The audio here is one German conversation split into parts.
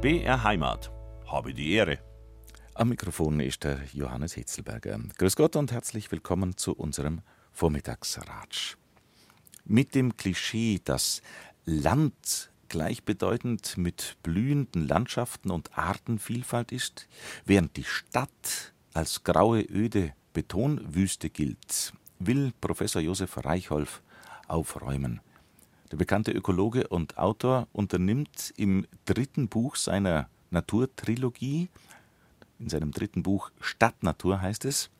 BR Heimat. Habe die Ehre. Am Mikrofon ist der Johannes Hitzelberger. Grüß Gott und herzlich willkommen zu unserem Vormittagsratsch. Mit dem Klischee, dass Land gleichbedeutend mit blühenden Landschaften und Artenvielfalt ist, während die Stadt als graue, öde Betonwüste gilt, will Professor Josef Reichholf aufräumen. Der bekannte Ökologe und Autor unternimmt im dritten Buch seiner Naturtrilogie, in seinem dritten Buch Stadtnatur heißt es,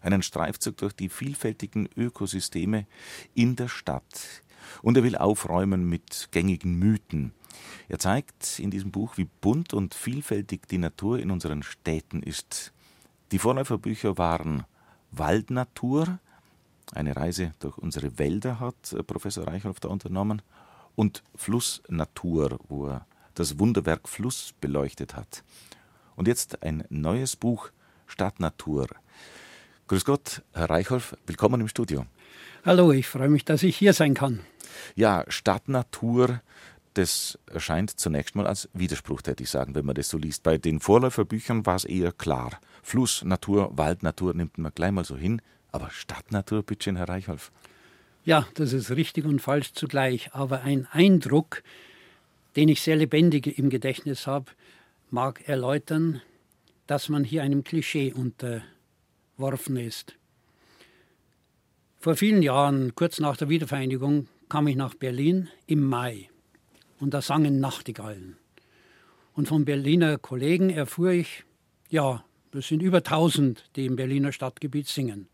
einen Streifzug durch die vielfältigen Ökosysteme in der Stadt. Und er will aufräumen mit gängigen Mythen. Er zeigt in diesem Buch, wie bunt und vielfältig die Natur in unseren Städten ist. Die Vorläuferbücher waren Waldnatur, eine Reise durch unsere Wälder hat äh, Professor Reichholf da unternommen und Flussnatur, wo er das Wunderwerk Fluss beleuchtet hat. Und jetzt ein neues Buch Stadtnatur. Grüß Gott, Herr Reichholf, willkommen im Studio. Hallo, ich freue mich, dass ich hier sein kann. Ja, Stadtnatur, das erscheint zunächst mal als Widerspruch, hätte ich sagen, wenn man das so liest. Bei den Vorläuferbüchern war es eher klar. Fluss, Natur, Waldnatur nimmt man gleich mal so hin. Aber Stadtnatur, bitte Herr Reichholf. Ja, das ist richtig und falsch zugleich. Aber ein Eindruck, den ich sehr lebendig im Gedächtnis habe, mag erläutern, dass man hier einem Klischee unterworfen ist. Vor vielen Jahren, kurz nach der Wiedervereinigung, kam ich nach Berlin im Mai und da sangen Nachtigallen. Und von Berliner Kollegen erfuhr ich, ja, das sind über 1000, die im Berliner Stadtgebiet singen.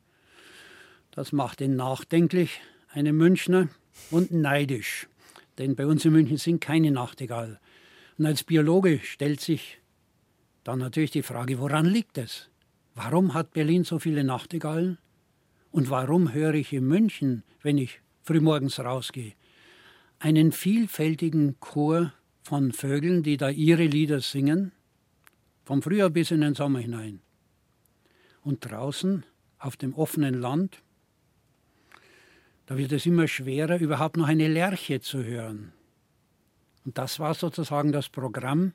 Das macht ihn nachdenklich, einen Münchner, und neidisch. Denn bei uns in München sind keine Nachtigall. Und als Biologe stellt sich dann natürlich die Frage, woran liegt es? Warum hat Berlin so viele Nachtigallen? Und warum höre ich in München, wenn ich frühmorgens rausgehe, einen vielfältigen Chor von Vögeln, die da ihre Lieder singen, vom Frühjahr bis in den Sommer hinein. Und draußen auf dem offenen Land, da wird es immer schwerer, überhaupt noch eine Lerche zu hören. Und das war sozusagen das Programm,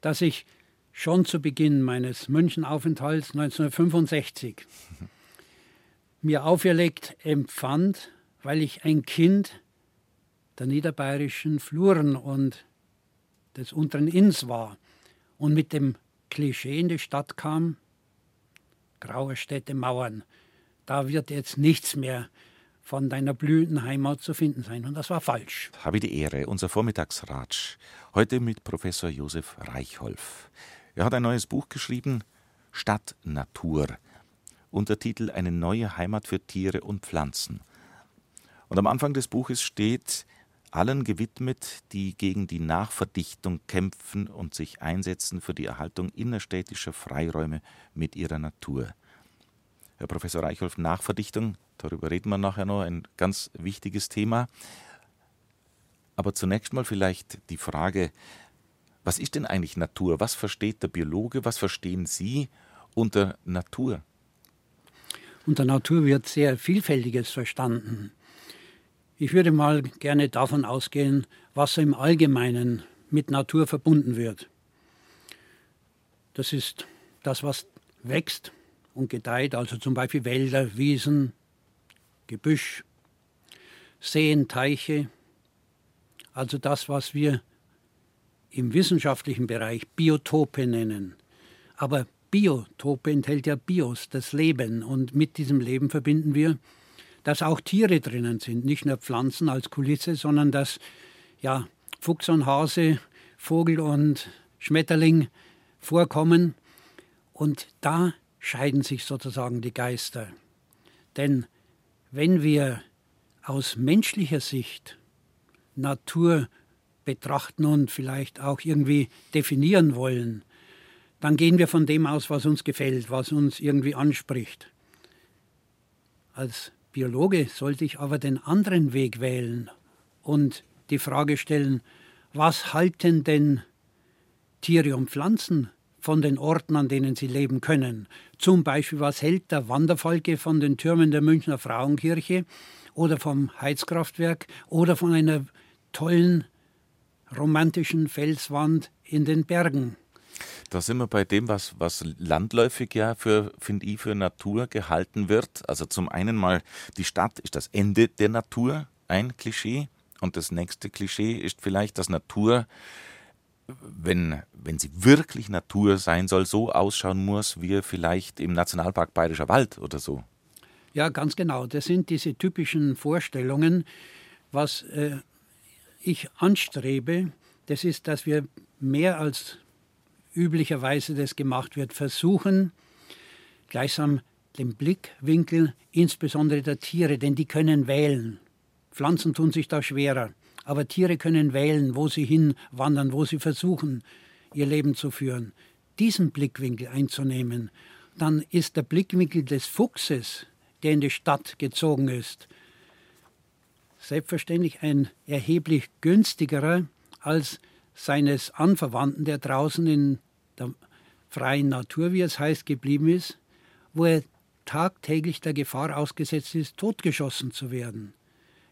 das ich schon zu Beginn meines Münchenaufenthalts 1965 mir auferlegt empfand, weil ich ein Kind der niederbayerischen Fluren und des unteren Inns war und mit dem Klischee in die Stadt kam, graue Städte, Mauern, da wird jetzt nichts mehr von deiner blühenden Heimat zu finden sein. Und das war falsch. Habe die Ehre, unser Vormittagsratsch. Heute mit Professor Josef Reichholf. Er hat ein neues Buch geschrieben, Stadtnatur. Untertitel Eine neue Heimat für Tiere und Pflanzen. Und am Anfang des Buches steht, allen gewidmet, die gegen die Nachverdichtung kämpfen und sich einsetzen für die Erhaltung innerstädtischer Freiräume mit ihrer Natur. Herr Professor Reichholf, Nachverdichtung, darüber reden wir nachher noch, ein ganz wichtiges Thema. Aber zunächst mal vielleicht die Frage, was ist denn eigentlich Natur? Was versteht der Biologe? Was verstehen Sie unter Natur? Unter Natur wird sehr Vielfältiges verstanden. Ich würde mal gerne davon ausgehen, was im Allgemeinen mit Natur verbunden wird. Das ist das, was wächst und gedeiht, also zum Beispiel Wälder, Wiesen, Gebüsch, Seen, Teiche, also das, was wir im wissenschaftlichen Bereich Biotope nennen. Aber Biotope enthält ja Bios, das Leben, und mit diesem Leben verbinden wir dass auch Tiere drinnen sind, nicht nur Pflanzen als Kulisse, sondern dass ja, Fuchs und Hase, Vogel und Schmetterling vorkommen. Und da scheiden sich sozusagen die Geister. Denn wenn wir aus menschlicher Sicht Natur betrachten und vielleicht auch irgendwie definieren wollen, dann gehen wir von dem aus, was uns gefällt, was uns irgendwie anspricht. Als Biologe sollte ich aber den anderen Weg wählen und die Frage stellen, was halten denn Tiere und Pflanzen von den Orten, an denen sie leben können? Zum Beispiel, was hält der Wanderfalke von den Türmen der Münchner Frauenkirche oder vom Heizkraftwerk oder von einer tollen romantischen Felswand in den Bergen. Da sind wir bei dem, was, was landläufig ja für, finde ich, für Natur gehalten wird. Also zum einen mal, die Stadt ist das Ende der Natur, ein Klischee. Und das nächste Klischee ist vielleicht, dass Natur, wenn, wenn sie wirklich Natur sein soll, so ausschauen muss, wie vielleicht im Nationalpark Bayerischer Wald oder so. Ja, ganz genau. Das sind diese typischen Vorstellungen. Was äh, ich anstrebe, das ist, dass wir mehr als üblicherweise das gemacht wird, versuchen, gleichsam den Blickwinkel insbesondere der Tiere, denn die können wählen. Pflanzen tun sich da schwerer, aber Tiere können wählen, wo sie hinwandern, wo sie versuchen, ihr Leben zu führen. Diesen Blickwinkel einzunehmen, dann ist der Blickwinkel des Fuchses, der in die Stadt gezogen ist, selbstverständlich ein erheblich günstigerer als seines Anverwandten, der draußen in der freien Natur, wie es heißt, geblieben ist, wo er tagtäglich der Gefahr ausgesetzt ist, totgeschossen zu werden.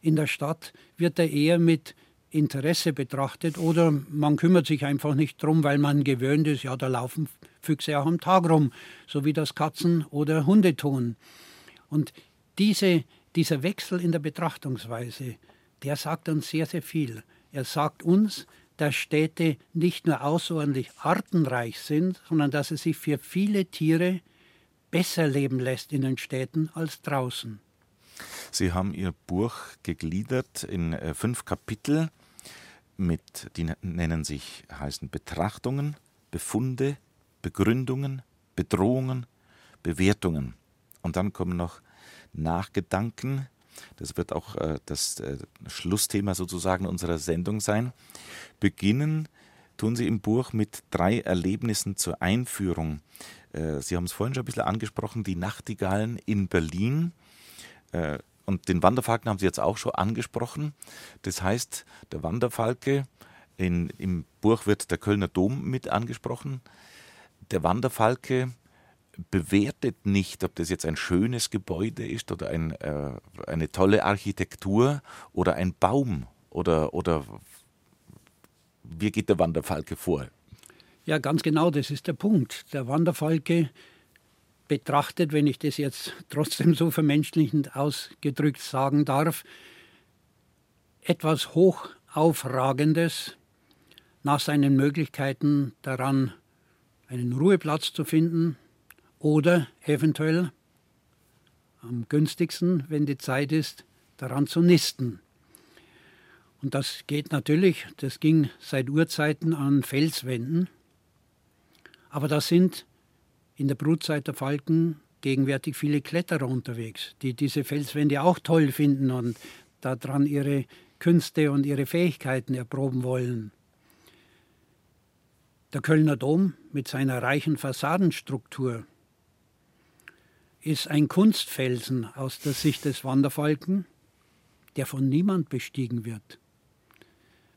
In der Stadt wird er eher mit Interesse betrachtet oder man kümmert sich einfach nicht drum, weil man gewöhnt ist, ja, da laufen Füchse auch am Tag rum, so wie das Katzen oder Hunde tun. Und diese, dieser Wechsel in der Betrachtungsweise, der sagt uns sehr, sehr viel. Er sagt uns, dass Städte nicht nur außerordentlich artenreich sind, sondern dass es sich für viele Tiere besser leben lässt in den Städten als draußen. Sie haben Ihr Buch gegliedert in äh, fünf Kapitel, mit, die nennen sich, heißen Betrachtungen, Befunde, Begründungen, Bedrohungen, Bewertungen. Und dann kommen noch Nachgedanken, das wird auch äh, das äh, Schlussthema sozusagen unserer Sendung sein. Beginnen tun Sie im Buch mit drei Erlebnissen zur Einführung. Sie haben es vorhin schon ein bisschen angesprochen, die Nachtigallen in Berlin. Äh, und den Wanderfalken haben Sie jetzt auch schon angesprochen. Das heißt, der Wanderfalke, in, im Buch wird der Kölner Dom mit angesprochen. Der Wanderfalke bewertet nicht, ob das jetzt ein schönes Gebäude ist oder ein, äh, eine tolle Architektur oder ein Baum oder, oder wie geht der Wanderfalke vor? Ja, ganz genau, das ist der Punkt. Der Wanderfalke betrachtet, wenn ich das jetzt trotzdem so vermenschlichend ausgedrückt sagen darf, etwas Hochaufragendes nach seinen Möglichkeiten daran, einen Ruheplatz zu finden, oder eventuell am günstigsten, wenn die Zeit ist, daran zu nisten. Und das geht natürlich, das ging seit Urzeiten an Felswänden, aber da sind in der Brutzeit der Falken gegenwärtig viele Kletterer unterwegs, die diese Felswände auch toll finden und daran ihre Künste und ihre Fähigkeiten erproben wollen. Der Kölner Dom mit seiner reichen Fassadenstruktur ist ein Kunstfelsen aus der Sicht des Wanderfalken, der von niemand bestiegen wird.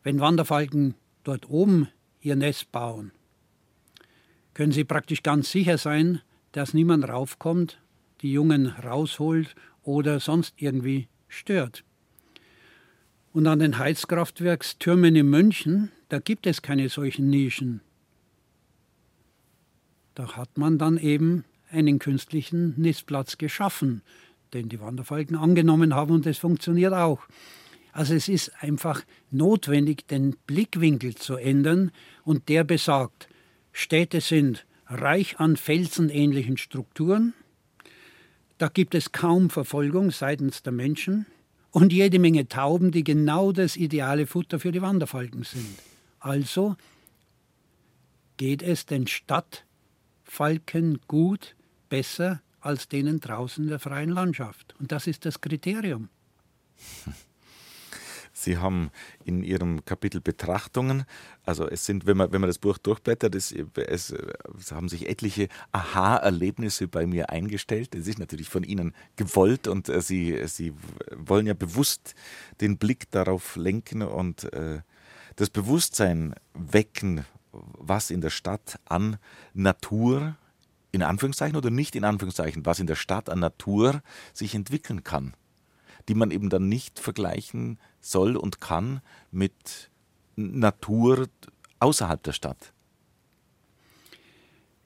Wenn Wanderfalken dort oben ihr Nest bauen, können sie praktisch ganz sicher sein, dass niemand raufkommt, die Jungen rausholt oder sonst irgendwie stört. Und an den Heizkraftwerkstürmen in München, da gibt es keine solchen Nischen. Da hat man dann eben einen künstlichen Nistplatz geschaffen, den die Wanderfalken angenommen haben und es funktioniert auch. Also es ist einfach notwendig, den Blickwinkel zu ändern und der besagt, Städte sind reich an felsenähnlichen Strukturen, da gibt es kaum Verfolgung seitens der Menschen und jede Menge Tauben, die genau das ideale Futter für die Wanderfalken sind. Also geht es den Stadtfalken gut, besser als denen draußen in der freien Landschaft. Und das ist das Kriterium. Sie haben in Ihrem Kapitel Betrachtungen, also es sind, wenn man, wenn man das Buch durchblättert, es, es, es haben sich etliche Aha-Erlebnisse bei mir eingestellt. Es ist natürlich von Ihnen gewollt und äh, Sie, Sie wollen ja bewusst den Blick darauf lenken und äh, das Bewusstsein wecken, was in der Stadt an Natur in Anführungszeichen oder nicht in Anführungszeichen, was in der Stadt an Natur sich entwickeln kann, die man eben dann nicht vergleichen soll und kann mit Natur außerhalb der Stadt.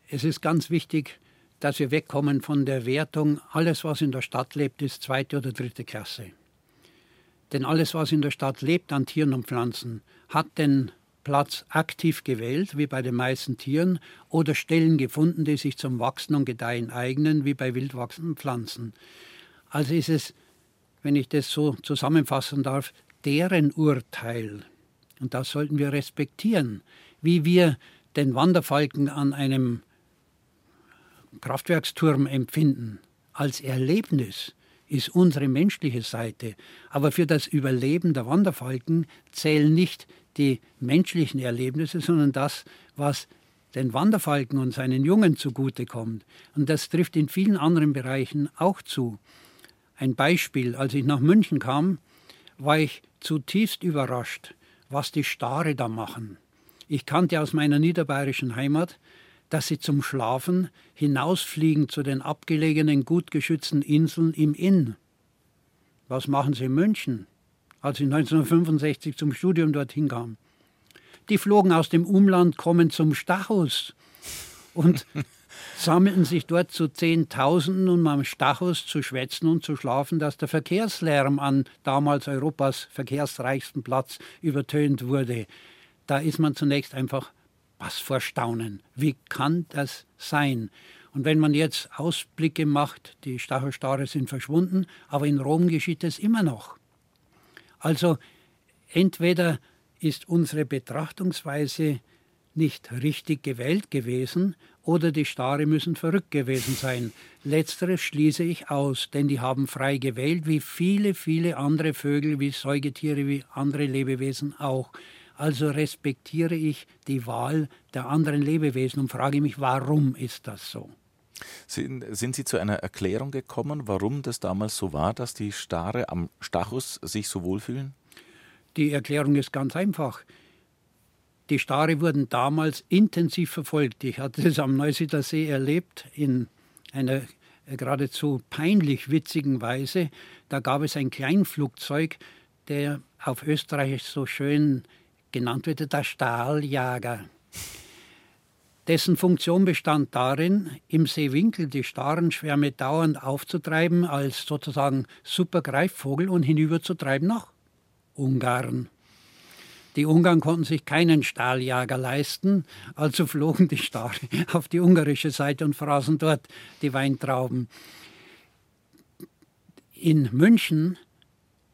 es ist ganz wichtig, dass wir wegkommen von der Wertung, alles, was in der Stadt lebt, ist zweite oder dritte Klasse. Denn alles, was in der Stadt lebt an Tieren und Pflanzen, hat den Platz aktiv gewählt, wie bei den meisten Tieren, oder Stellen gefunden, die sich zum Wachsen und Gedeihen eignen, wie bei wild wachsenden Pflanzen. Also ist es, wenn ich das so zusammenfassen darf, deren Urteil. Und das sollten wir respektieren, wie wir den Wanderfalken an einem Kraftwerksturm empfinden, als Erlebnis ist unsere menschliche Seite. Aber für das Überleben der Wanderfalken zählen nicht die menschlichen Erlebnisse, sondern das, was den Wanderfalken und seinen Jungen zugutekommt. Und das trifft in vielen anderen Bereichen auch zu. Ein Beispiel, als ich nach München kam, war ich zutiefst überrascht, was die Stare da machen. Ich kannte aus meiner niederbayerischen Heimat, dass sie zum Schlafen hinausfliegen zu den abgelegenen, gut geschützten Inseln im Inn. Was machen sie in München, als ich 1965 zum Studium dorthin kam? Die flogen aus dem Umland, kommen zum Stachus und sammelten sich dort zu Zehntausenden, um am Stachus zu schwätzen und zu schlafen, dass der Verkehrslärm an damals Europas verkehrsreichsten Platz übertönt wurde. Da ist man zunächst einfach was vor Staunen. Wie kann das sein? Und wenn man jetzt Ausblicke macht, die Stachelstare sind verschwunden, aber in Rom geschieht es immer noch. Also entweder ist unsere Betrachtungsweise nicht richtig gewählt gewesen oder die Stare müssen verrückt gewesen sein. Letzteres schließe ich aus, denn die haben frei gewählt, wie viele, viele andere Vögel, wie Säugetiere, wie andere Lebewesen auch. Also respektiere ich die Wahl der anderen Lebewesen und frage mich, warum ist das so? Sind, sind, Sie zu einer Erklärung gekommen, warum das damals so war, dass die Stare am Stachus sich so wohlfühlen? Die Erklärung ist ganz einfach. Die Stare wurden damals intensiv verfolgt. Ich hatte es am Neusiedler See erlebt, in einer geradezu peinlich witzigen Weise. Da gab es ein Kleinflugzeug, der auf Österreich so schön genannt wird der Stahljager. Dessen Funktion bestand darin, im Seewinkel die starren Schwärme dauernd aufzutreiben als sozusagen Supergreifvogel und hinüberzutreiben nach Ungarn. Die Ungarn konnten sich keinen Stahljager leisten, also flogen die Stare auf die ungarische Seite und fraßen dort die Weintrauben. In München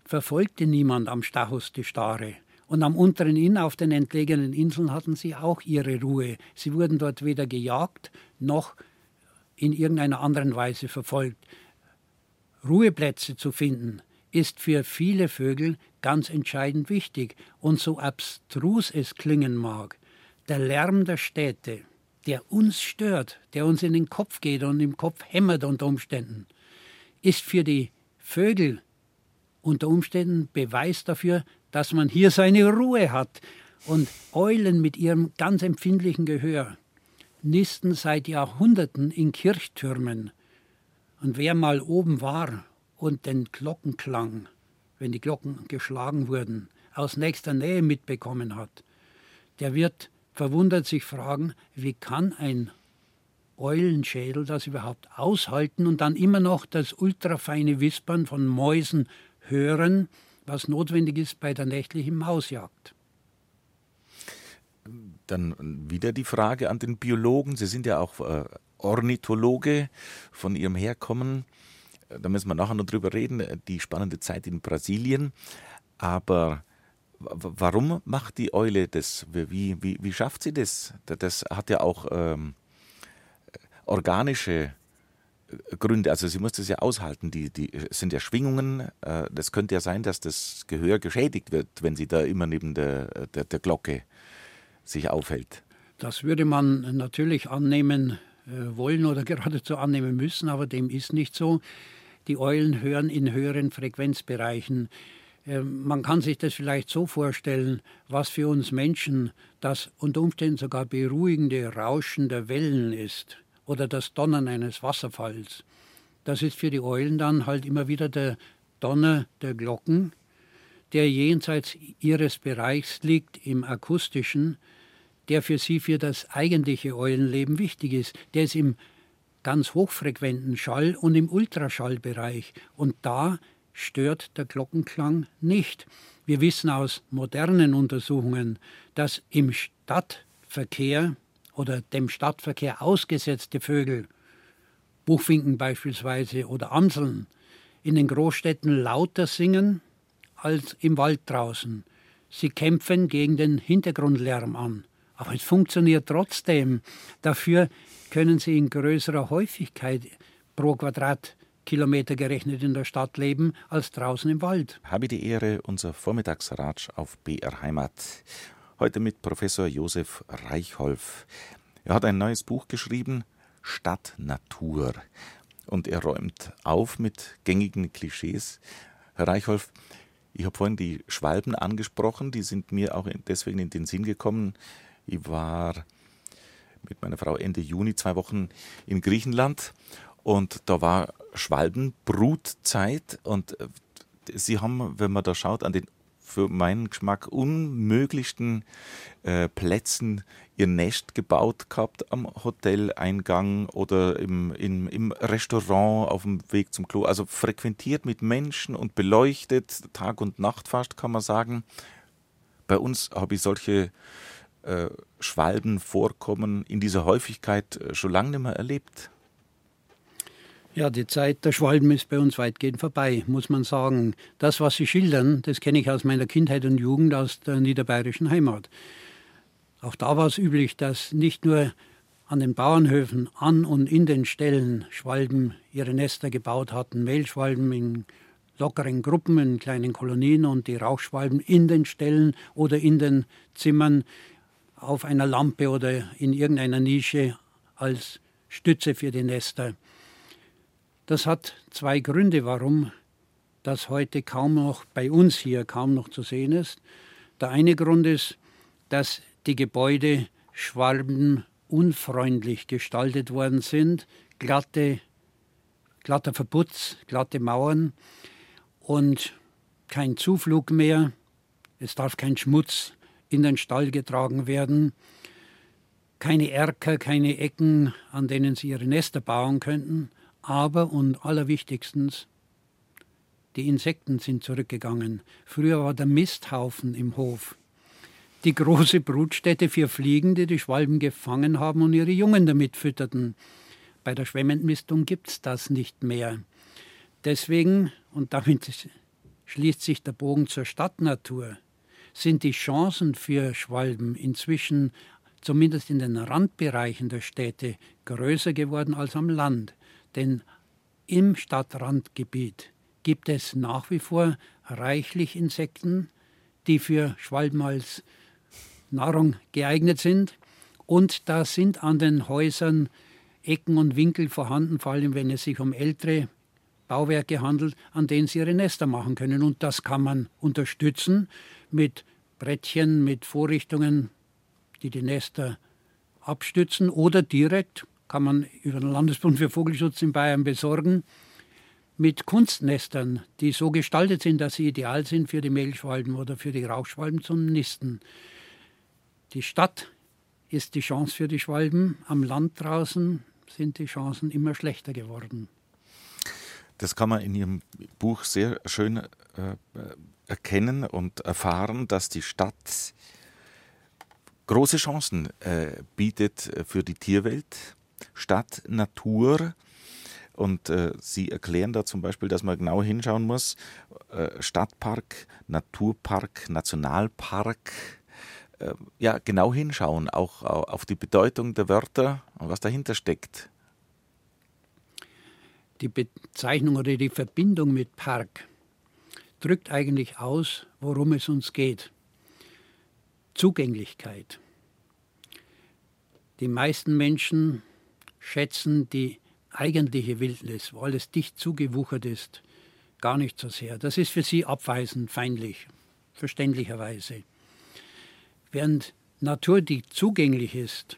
verfolgte niemand am Stachus die Stare. Und am unteren Inn, auf den entlegenen Inseln, hatten sie auch ihre Ruhe. Sie wurden dort weder gejagt noch in irgendeiner anderen Weise verfolgt. Ruheplätze zu finden, ist für viele Vögel ganz entscheidend wichtig. Und so abstrus es klingen mag, der Lärm der Städte, der uns stört, der uns in den Kopf geht und im Kopf hämmert unter Umständen, ist für die Vögel unter Umständen Beweis dafür, dass man hier seine Ruhe hat. Und Eulen mit ihrem ganz empfindlichen Gehör nisten seit Jahrhunderten in Kirchtürmen. Und wer mal oben war und den Glockenklang, wenn die Glocken geschlagen wurden, aus nächster Nähe mitbekommen hat, der wird verwundert sich fragen, wie kann ein Eulenschädel das überhaupt aushalten und dann immer noch das ultrafeine Wispern von Mäusen hören, was notwendig ist bei der nächtlichen Mausjagd. Dann wieder die Frage an den Biologen. Sie sind ja auch äh, Ornithologe von Ihrem Herkommen. Da müssen wir nachher noch drüber reden, die spannende Zeit in Brasilien. Aber warum macht die Eule das? Wie, wie, wie schafft sie das? Das hat ja auch ähm, organische Gründe. Also sie muss das ja aushalten. Die, die sind ja Schwingungen. Äh, das könnte ja sein, dass das Gehör geschädigt wird, wenn sie da immer neben der, der, der Glocke sich aufhält. Das würde man natürlich annehmen äh, wollen oder geradezu annehmen müssen, aber dem ist nicht so. Die Eulen hören in höheren Frequenzbereichen. Ähm, man kann sich das vielleicht so vorstellen, was für uns Menschen das unter Umständen sogar beruhigende Rauschen der Wellen ist oder das Donnern eines Wasserfalls. Das ist für die Eulen dann halt immer wieder der Donner der Glocken, der jenseits ihres Bereichs liegt im akustischen, der für sie für das eigentliche Eulenleben wichtig ist. Der ist im ganz hochfrequenten Schall- und im Ultraschallbereich. Und da stört der Glockenklang nicht. Wir wissen aus modernen Untersuchungen, dass im Stadtverkehr oder dem Stadtverkehr ausgesetzte Vögel, Buchfinken beispielsweise oder Amseln, in den Großstädten lauter singen als im Wald draußen. Sie kämpfen gegen den Hintergrundlärm an. Aber es funktioniert trotzdem. Dafür können sie in größerer Häufigkeit pro Quadratkilometer gerechnet in der Stadt leben als draußen im Wald. Habe die Ehre, unser Vormittagsratsch auf BR Heimat. Heute mit Professor Josef Reichholf. Er hat ein neues Buch geschrieben, Stadt Natur. Und er räumt auf mit gängigen Klischees. Herr Reichholf, ich habe vorhin die Schwalben angesprochen, die sind mir auch deswegen in den Sinn gekommen. Ich war mit meiner Frau Ende Juni zwei Wochen in Griechenland und da war Schwalbenbrutzeit und äh, sie haben, wenn man da schaut, an den für meinen Geschmack unmöglichsten äh, Plätzen ihr Nest gebaut gehabt am Hoteleingang oder im, im, im Restaurant auf dem Weg zum Klo. Also frequentiert mit Menschen und beleuchtet, Tag und Nacht fast, kann man sagen. Bei uns habe ich solche äh, Schwalbenvorkommen in dieser Häufigkeit äh, schon lange nicht mehr erlebt. Ja, die Zeit der Schwalben ist bei uns weitgehend vorbei, muss man sagen. Das, was Sie schildern, das kenne ich aus meiner Kindheit und Jugend aus der niederbayerischen Heimat. Auch da war es üblich, dass nicht nur an den Bauernhöfen an und in den Ställen Schwalben ihre Nester gebaut hatten, Mehlschwalben in lockeren Gruppen, in kleinen Kolonien und die Rauchschwalben in den Ställen oder in den Zimmern auf einer Lampe oder in irgendeiner Nische als Stütze für die Nester. Das hat zwei Gründe, warum das heute kaum noch bei uns hier kaum noch zu sehen ist. Der eine Grund ist, dass die Gebäude schwalbenunfreundlich gestaltet worden sind, glatte, glatter Verputz, glatte Mauern und kein Zuflug mehr. Es darf kein Schmutz in den Stall getragen werden. Keine Erker, keine Ecken, an denen sie ihre Nester bauen könnten. Aber und allerwichtigstens, die Insekten sind zurückgegangen. Früher war der Misthaufen im Hof. Die große Brutstätte für Fliegen, die die Schwalben gefangen haben und ihre Jungen damit fütterten. Bei der Schwemmentmistung gibt es das nicht mehr. Deswegen, und damit schließt sich der Bogen zur Stadtnatur, sind die Chancen für Schwalben inzwischen zumindest in den Randbereichen der Städte größer geworden als am Land. Denn im Stadtrandgebiet gibt es nach wie vor reichlich Insekten, die für Schwalben als Nahrung geeignet sind. Und da sind an den Häusern Ecken und Winkel vorhanden, vor allem wenn es sich um ältere Bauwerke handelt, an denen sie ihre Nester machen können. Und das kann man unterstützen mit Brettchen, mit Vorrichtungen, die die Nester abstützen oder direkt kann man über den Landesbund für Vogelschutz in Bayern besorgen, mit Kunstnestern, die so gestaltet sind, dass sie ideal sind für die Mehlschwalben oder für die Rauchschwalben zum Nisten. Die Stadt ist die Chance für die Schwalben, am Land draußen sind die Chancen immer schlechter geworden. Das kann man in Ihrem Buch sehr schön äh, erkennen und erfahren, dass die Stadt große Chancen äh, bietet für die Tierwelt, Stadt, Natur. Und äh, Sie erklären da zum Beispiel, dass man genau hinschauen muss. Äh, Stadtpark, Naturpark, Nationalpark. Äh, ja, genau hinschauen, auch auf die Bedeutung der Wörter und was dahinter steckt. Die Bezeichnung oder die Verbindung mit Park drückt eigentlich aus, worum es uns geht. Zugänglichkeit. Die meisten Menschen schätzen die eigentliche Wildnis, wo alles dicht zugewuchert ist, gar nicht so sehr. Das ist für sie abweisend, feindlich, verständlicherweise. Während Natur, die zugänglich ist,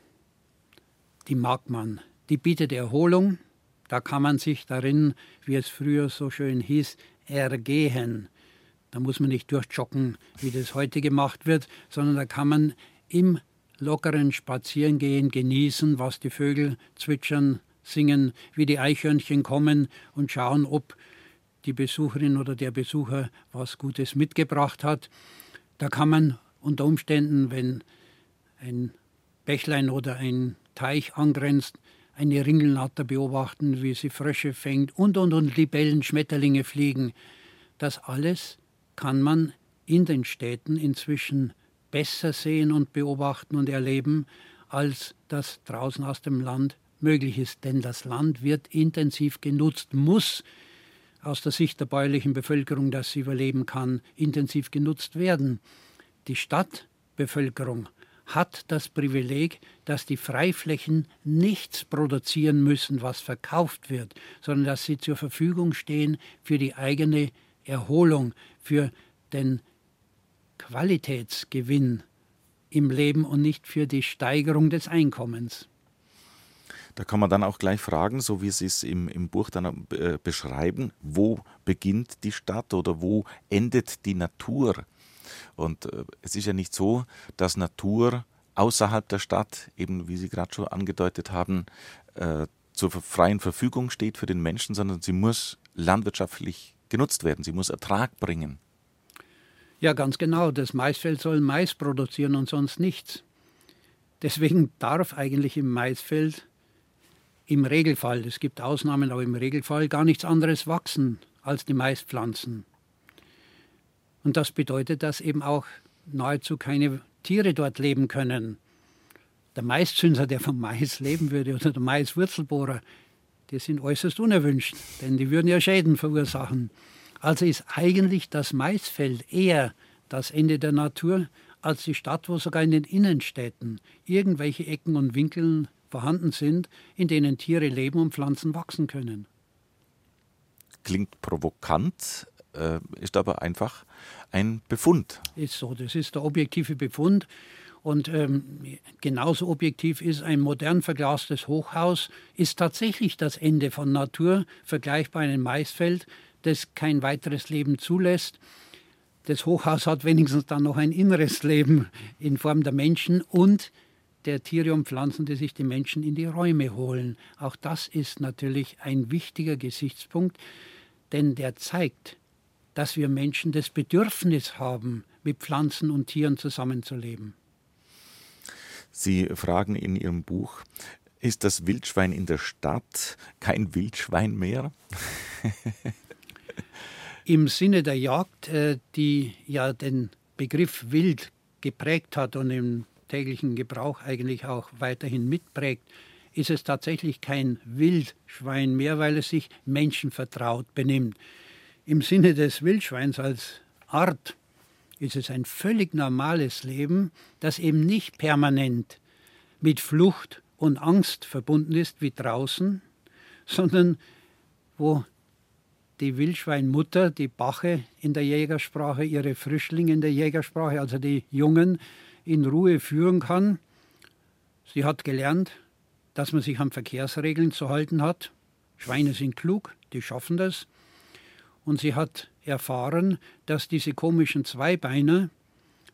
die mag man, die bietet Erholung, da kann man sich darin, wie es früher so schön hieß, ergehen. Da muss man nicht durchjoggen, wie das heute gemacht wird, sondern da kann man im lockeren Spazierengehen genießen, was die Vögel zwitschern, singen, wie die Eichhörnchen kommen und schauen, ob die Besucherin oder der Besucher was Gutes mitgebracht hat. Da kann man unter Umständen, wenn ein Bächlein oder ein Teich angrenzt, eine Ringelnatter beobachten, wie sie Frösche fängt und und und Libellen, Schmetterlinge fliegen. Das alles kann man in den Städten inzwischen besser sehen und beobachten und erleben, als das draußen aus dem Land möglich ist. Denn das Land wird intensiv genutzt, muss aus der Sicht der bäuerlichen Bevölkerung, dass sie überleben kann, intensiv genutzt werden. Die Stadtbevölkerung hat das Privileg, dass die Freiflächen nichts produzieren müssen, was verkauft wird, sondern dass sie zur Verfügung stehen für die eigene Erholung, für den Qualitätsgewinn im Leben und nicht für die Steigerung des Einkommens. Da kann man dann auch gleich fragen, so wie Sie es im, im Buch dann äh, beschreiben, wo beginnt die Stadt oder wo endet die Natur? Und äh, es ist ja nicht so, dass Natur außerhalb der Stadt, eben wie Sie gerade schon angedeutet haben, äh, zur freien Verfügung steht für den Menschen, sondern sie muss landwirtschaftlich genutzt werden, sie muss Ertrag bringen. Ja, ganz genau. Das Maisfeld soll Mais produzieren und sonst nichts. Deswegen darf eigentlich im Maisfeld im Regelfall, es gibt Ausnahmen, aber im Regelfall gar nichts anderes wachsen als die Maispflanzen. Und das bedeutet, dass eben auch nahezu keine Tiere dort leben können. Der Maiszünser, der vom Mais leben würde, oder der Maiswurzelbohrer, die sind äußerst unerwünscht, denn die würden ja Schäden verursachen. Also ist eigentlich das Maisfeld eher das Ende der Natur als die Stadt, wo sogar in den Innenstädten irgendwelche Ecken und Winkeln vorhanden sind, in denen Tiere leben und Pflanzen wachsen können. Klingt provokant, äh, ist aber einfach ein Befund. Ist so, das ist der objektive Befund. Und ähm, genauso objektiv ist ein modern verglastes Hochhaus, ist tatsächlich das Ende von Natur, vergleichbar einem Maisfeld, das kein weiteres Leben zulässt. Das Hochhaus hat wenigstens dann noch ein inneres Leben in Form der Menschen und der Tiere und Pflanzen, die sich die Menschen in die Räume holen. Auch das ist natürlich ein wichtiger Gesichtspunkt, denn der zeigt, dass wir Menschen das Bedürfnis haben, mit Pflanzen und Tieren zusammenzuleben. Sie fragen in Ihrem Buch, ist das Wildschwein in der Stadt kein Wildschwein mehr? Im Sinne der Jagd, äh, die ja den Begriff wild geprägt hat und im täglichen Gebrauch eigentlich auch weiterhin mitprägt, ist es tatsächlich kein Wildschwein mehr, weil es sich menschenvertraut benimmt. Im Sinne des Wildschweins als Art ist es ein völlig normales Leben, das eben nicht permanent mit Flucht und Angst verbunden ist wie draußen, sondern wo die Wildschweinmutter, die Bache in der Jägersprache, ihre Frischlinge in der Jägersprache, also die Jungen, in Ruhe führen kann. Sie hat gelernt, dass man sich an Verkehrsregeln zu halten hat. Schweine sind klug, die schaffen das. Und sie hat erfahren, dass diese komischen Zweibeiner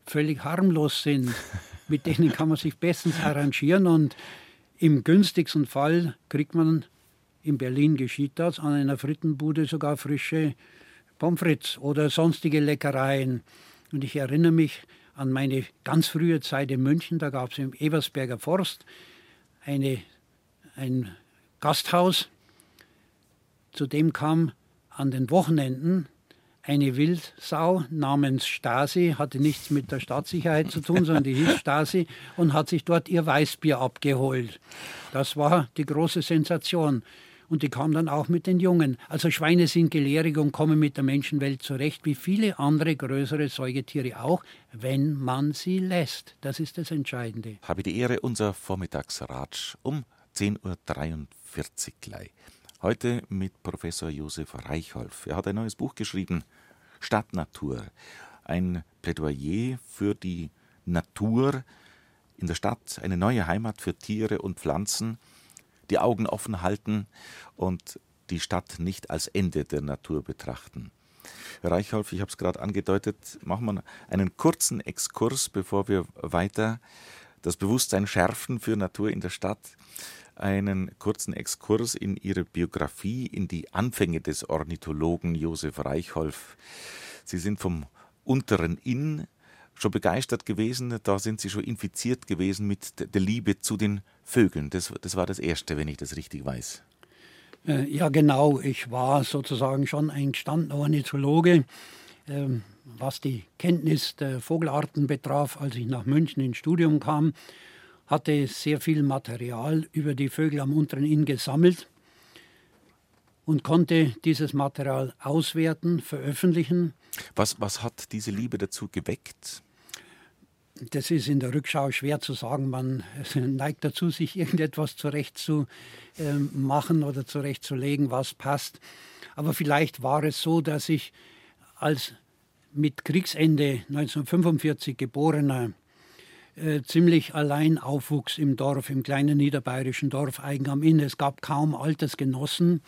völlig harmlos sind. Mit denen kann man sich bestens arrangieren und im günstigsten Fall kriegt man in Berlin geschieht das an einer Frittenbude sogar frische Pommes frites oder sonstige Leckereien. Und ich erinnere mich an meine ganz frühe Zeit in München, da gab es im Eversberger Forst eine, ein Gasthaus, zu dem kam an den Wochenenden eine Wildsau namens Stasi, hatte nichts mit der Staatssicherheit zu tun, sondern die hieß Stasi und hat sich dort ihr Weißbier abgeholt. Das war die große Sensation und die kam dann auch mit den Jungen. Also Schweine sind gelehrig und kommen mit der Menschenwelt zurecht, wie viele andere größere Säugetiere auch, wenn man sie lässt. Das ist das Entscheidende. Habe die Ehre, unser Vormittagsratsch um 10.43 Uhr gleich. Heute mit Professor Josef Reichholf. Er hat ein neues Buch geschrieben, Stadtnatur. Ein Plädoyer für die Natur in der Stadt, eine neue Heimat für Tiere und Pflanzen – die Augen offen halten und die Stadt nicht als Ende der Natur betrachten. Herr Reichholf, ich habe es gerade angedeutet, machen wir einen kurzen Exkurs, bevor wir weiter das Bewusstsein schärfen für Natur in der Stadt, einen kurzen Exkurs in Ihre Biografie, in die Anfänge des Ornithologen Josef Reichholf. Sie sind vom unteren Inn schon begeistert gewesen, da sind Sie schon infiziert gewesen mit der Liebe zu den Vögeln. Das, das war das Erste, wenn ich das richtig weiß. Äh, ja, genau. Ich war sozusagen schon ein gestandener Ornithologe, ähm, was die Kenntnis der Vogelarten betraf, als ich nach München ins Studium kam hatte sehr viel Material über die Vögel am unteren Inn gesammelt und konnte dieses Material auswerten, veröffentlichen. Was, was hat diese Liebe dazu geweckt? Das ist in der Rückschau schwer zu sagen. Man neigt dazu, sich irgendetwas zurecht zu äh, machen oder zurechtzulegen, was passt. Aber vielleicht war es so, dass ich als mit Kriegsende 1945 geborener äh, ziemlich allein aufwuchs im Dorf, im kleinen niederbayerischen Dorf Eigen am Inn. Es gab kaum Altersgenossen.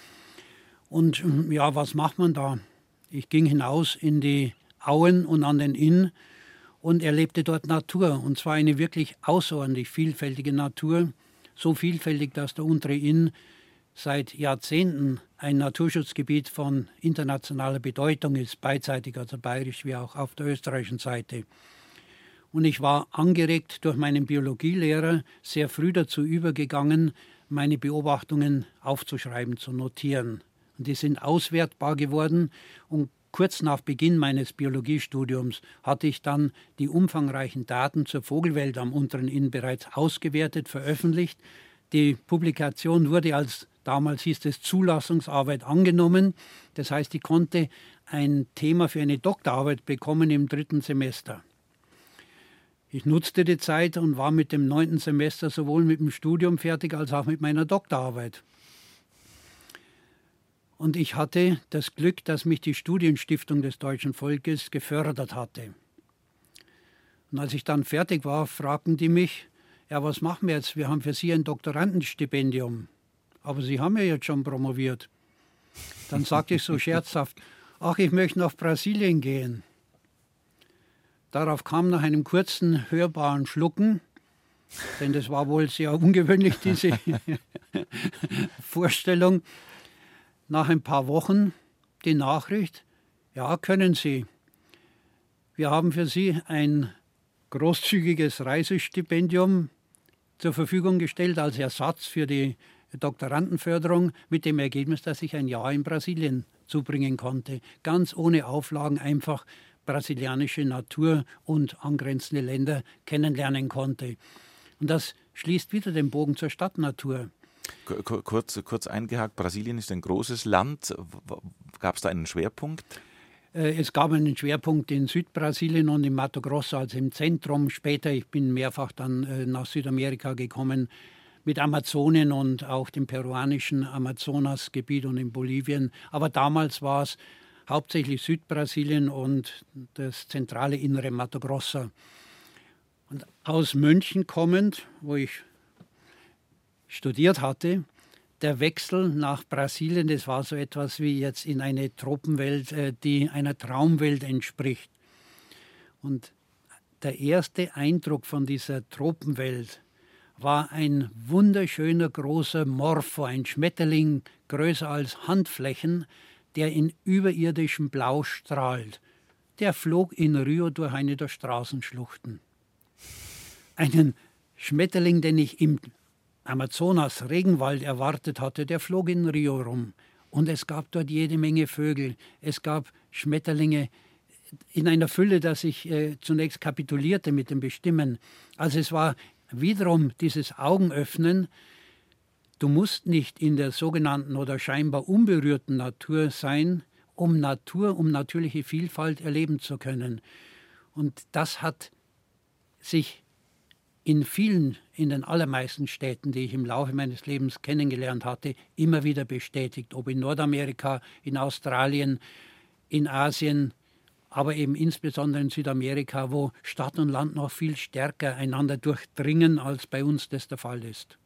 Und ähm, ja, was macht man da? Ich ging hinaus in die Auen und an den Inn und erlebte dort Natur. Und zwar eine wirklich außerordentlich vielfältige Natur. So vielfältig, dass der untere Inn seit Jahrzehnten ein Naturschutzgebiet von internationaler Bedeutung ist, beidseitig, also bayerisch wie auch auf der österreichischen Seite. Und ich war angeregt durch meinen Biologielehrer sehr früh dazu übergegangen, meine Beobachtungen aufzuschreiben, zu notieren. Und die sind auswertbar geworden. Und kurz nach Beginn meines Biologiestudiums hatte ich dann die umfangreichen Daten zur Vogelwelt am unteren Inn bereits ausgewertet, veröffentlicht. Die Publikation wurde als damals hieß es Zulassungsarbeit angenommen. Das heißt, ich konnte ein Thema für eine Doktorarbeit bekommen im dritten Semester. Ich nutzte die Zeit und war mit dem neunten Semester sowohl mit dem Studium fertig als auch mit meiner Doktorarbeit. Und ich hatte das Glück, dass mich die Studienstiftung des deutschen Volkes gefördert hatte. Und als ich dann fertig war, fragten die mich, ja, was machen wir jetzt? Wir haben für Sie ein Doktorandenstipendium. Aber Sie haben ja jetzt schon promoviert. Dann sagte ich so scherzhaft, ach, ich möchte nach Brasilien gehen. Darauf kam nach einem kurzen, hörbaren Schlucken, denn das war wohl sehr ungewöhnlich, diese Vorstellung, nach ein paar Wochen die Nachricht, ja, können Sie. Wir haben für Sie ein großzügiges Reisestipendium zur Verfügung gestellt als Ersatz für die Doktorandenförderung mit dem Ergebnis, dass ich ein Jahr in Brasilien zubringen konnte. Ganz ohne Auflagen, einfach brasilianische Natur und angrenzende Länder kennenlernen konnte. Und das schließt wieder den Bogen zur Stadtnatur. Kurz, kurz eingehakt, Brasilien ist ein großes Land. Gab es da einen Schwerpunkt? Äh, es gab einen Schwerpunkt in Südbrasilien und in Mato Grosso, also im Zentrum. Später, ich bin mehrfach dann äh, nach Südamerika gekommen mit Amazonien und auch dem peruanischen Amazonasgebiet und in Bolivien. Aber damals war es hauptsächlich Südbrasilien und das zentrale innere Mato Grosso. Und aus München kommend, wo ich studiert hatte, der Wechsel nach Brasilien, das war so etwas wie jetzt in eine Tropenwelt, äh, die einer Traumwelt entspricht. Und der erste Eindruck von dieser Tropenwelt war ein wunderschöner großer Morpho, ein Schmetterling größer als Handflächen, der in überirdischem Blau strahlt, der flog in Rio durch eine der Straßenschluchten. Einen Schmetterling, den ich im Amazonas Regenwald erwartet hatte, der flog in Rio rum. Und es gab dort jede Menge Vögel. Es gab Schmetterlinge in einer Fülle, dass ich äh, zunächst kapitulierte mit dem Bestimmen. Also es war wiederum dieses Augenöffnen, Du musst nicht in der sogenannten oder scheinbar unberührten Natur sein, um Natur, um natürliche Vielfalt erleben zu können. Und das hat sich in vielen, in den allermeisten Städten, die ich im Laufe meines Lebens kennengelernt hatte, immer wieder bestätigt, ob in Nordamerika, in Australien, in Asien, aber eben insbesondere in Südamerika, wo Stadt und Land noch viel stärker einander durchdringen, als bei uns das der Fall ist.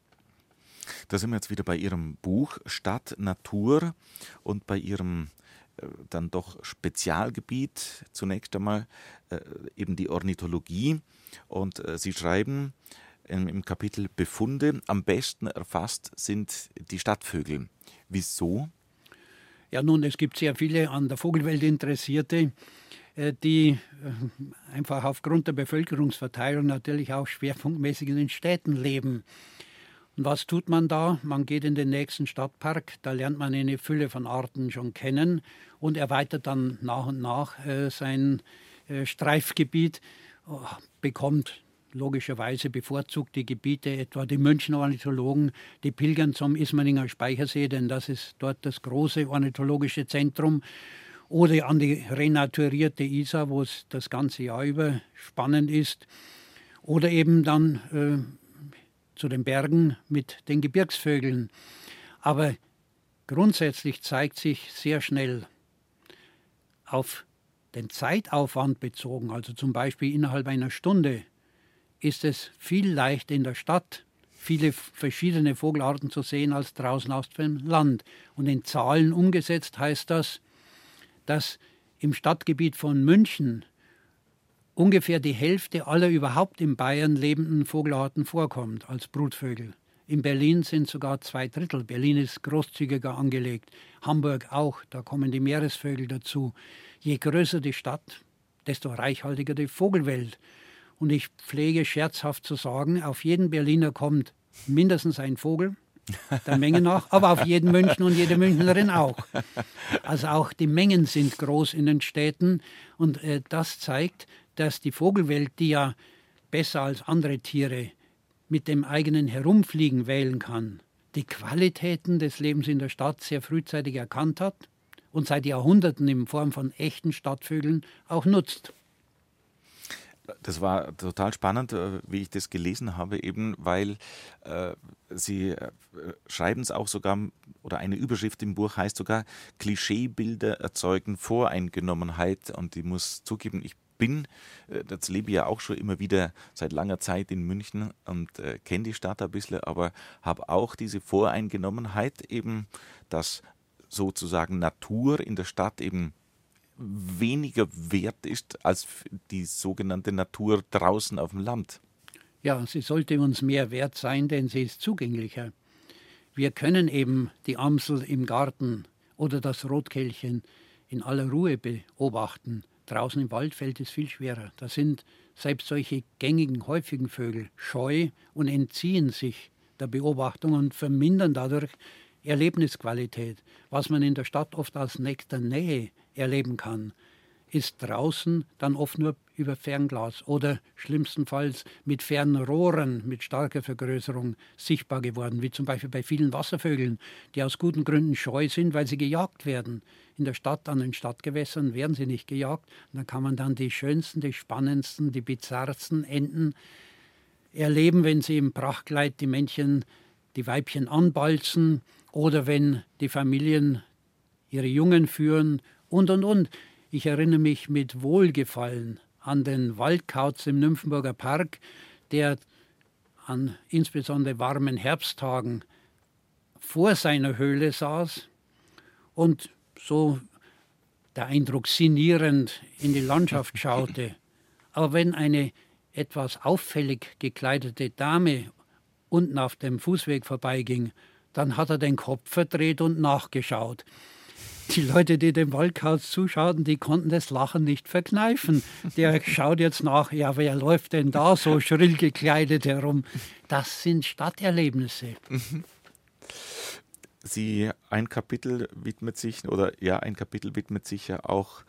Da sind wir jetzt wieder bei Ihrem Buch Stadt, Natur und bei Ihrem äh, dann doch Spezialgebiet zunächst einmal äh, eben die Ornithologie. Und äh, Sie schreiben, im Kapitel Befunde. Am besten erfasst sind die Stadtvögel. Wieso? Ja, nun, es gibt sehr viele an der Vogelwelt Interessierte, äh, die äh, einfach aufgrund der Bevölkerungsverteilung natürlich auch schwerpunktmäßig in den Städten leben. Und was tut man da? Man geht in den nächsten Stadtpark, da lernt man eine Fülle von Arten schon kennen und erweitert dann nach und nach äh, sein äh, Streifgebiet, oh, bekommt logischerweise bevorzugt die Gebiete, etwa die Münchner Ornithologen, die pilgern zum Ismaninger Speichersee, denn das ist dort das große ornithologische Zentrum, oder an die renaturierte Isar, wo es das ganze Jahr über spannend ist, oder eben dann äh, zu den Bergen mit den Gebirgsvögeln. Aber grundsätzlich zeigt sich sehr schnell auf den Zeitaufwand bezogen, also zum Beispiel innerhalb einer Stunde, ist es viel leichter in der Stadt viele verschiedene Vogelarten zu sehen als draußen aus dem Land. Und in Zahlen umgesetzt heißt das, dass im Stadtgebiet von München ungefähr die Hälfte aller überhaupt in Bayern lebenden Vogelarten vorkommt als Brutvögel. In Berlin sind sogar zwei Drittel. Berlin ist großzügiger angelegt. Hamburg auch, da kommen die Meeresvögel dazu. Je größer die Stadt, desto reichhaltiger die Vogelwelt. Und ich pflege scherzhaft zu sagen, auf jeden Berliner kommt mindestens ein Vogel, der Menge nach, aber auf jeden München und jede Münchnerin auch. Also auch die Mengen sind groß in den Städten und äh, das zeigt, dass die Vogelwelt, die ja besser als andere Tiere mit dem eigenen Herumfliegen wählen kann, die Qualitäten des Lebens in der Stadt sehr frühzeitig erkannt hat und seit Jahrhunderten in Form von echten Stadtvögeln auch nutzt. Das war total spannend, äh, wie ich das gelesen habe, eben weil äh, Sie äh, schreiben es auch sogar, oder eine Überschrift im Buch heißt sogar, Klischeebilder erzeugen Voreingenommenheit. Und ich muss zugeben, ich bin, äh, das lebe ich ja auch schon immer wieder seit langer Zeit in München und äh, kenne die Stadt ein bisschen, aber habe auch diese Voreingenommenheit eben, dass sozusagen Natur in der Stadt eben weniger wert ist als die sogenannte Natur draußen auf dem Land. Ja, sie sollte uns mehr wert sein, denn sie ist zugänglicher. Wir können eben die Amsel im Garten oder das Rotkehlchen in aller Ruhe beobachten. Draußen im Wald fällt es viel schwerer. Da sind selbst solche gängigen, häufigen Vögel scheu und entziehen sich der Beobachtung und vermindern dadurch Erlebnisqualität. Was man in der Stadt oft als nächster Nähe erleben kann, ist draußen dann oft nur über Fernglas oder schlimmstenfalls mit Fernrohren mit starker Vergrößerung sichtbar geworden, wie zum Beispiel bei vielen Wasservögeln, die aus guten Gründen scheu sind, weil sie gejagt werden. In der Stadt, an den Stadtgewässern werden sie nicht gejagt. Und dann kann man dann die schönsten, die spannendsten, die bizarrsten Enten erleben, wenn sie im Prachtkleid die Männchen, die Weibchen anbalzen oder wenn die Familien ihre Jungen führen und und und. Ich erinnere mich mit Wohlgefallen an den Waldkauz im Nymphenburger Park, der an insbesondere warmen Herbsttagen vor seiner Höhle saß und so der Eindruck sinnierend in die Landschaft schaute. Aber wenn eine etwas auffällig gekleidete Dame unten auf dem Fußweg vorbeiging, dann hat er den Kopf verdreht und nachgeschaut die Leute, die dem Waldkauz zuschauten, die konnten das Lachen nicht verkneifen. Der schaut jetzt nach, ja, wer läuft denn da so schrill gekleidet herum? Das sind Stadterlebnisse. Sie, ein Kapitel widmet sich, oder ja, ein Kapitel widmet sich ja auch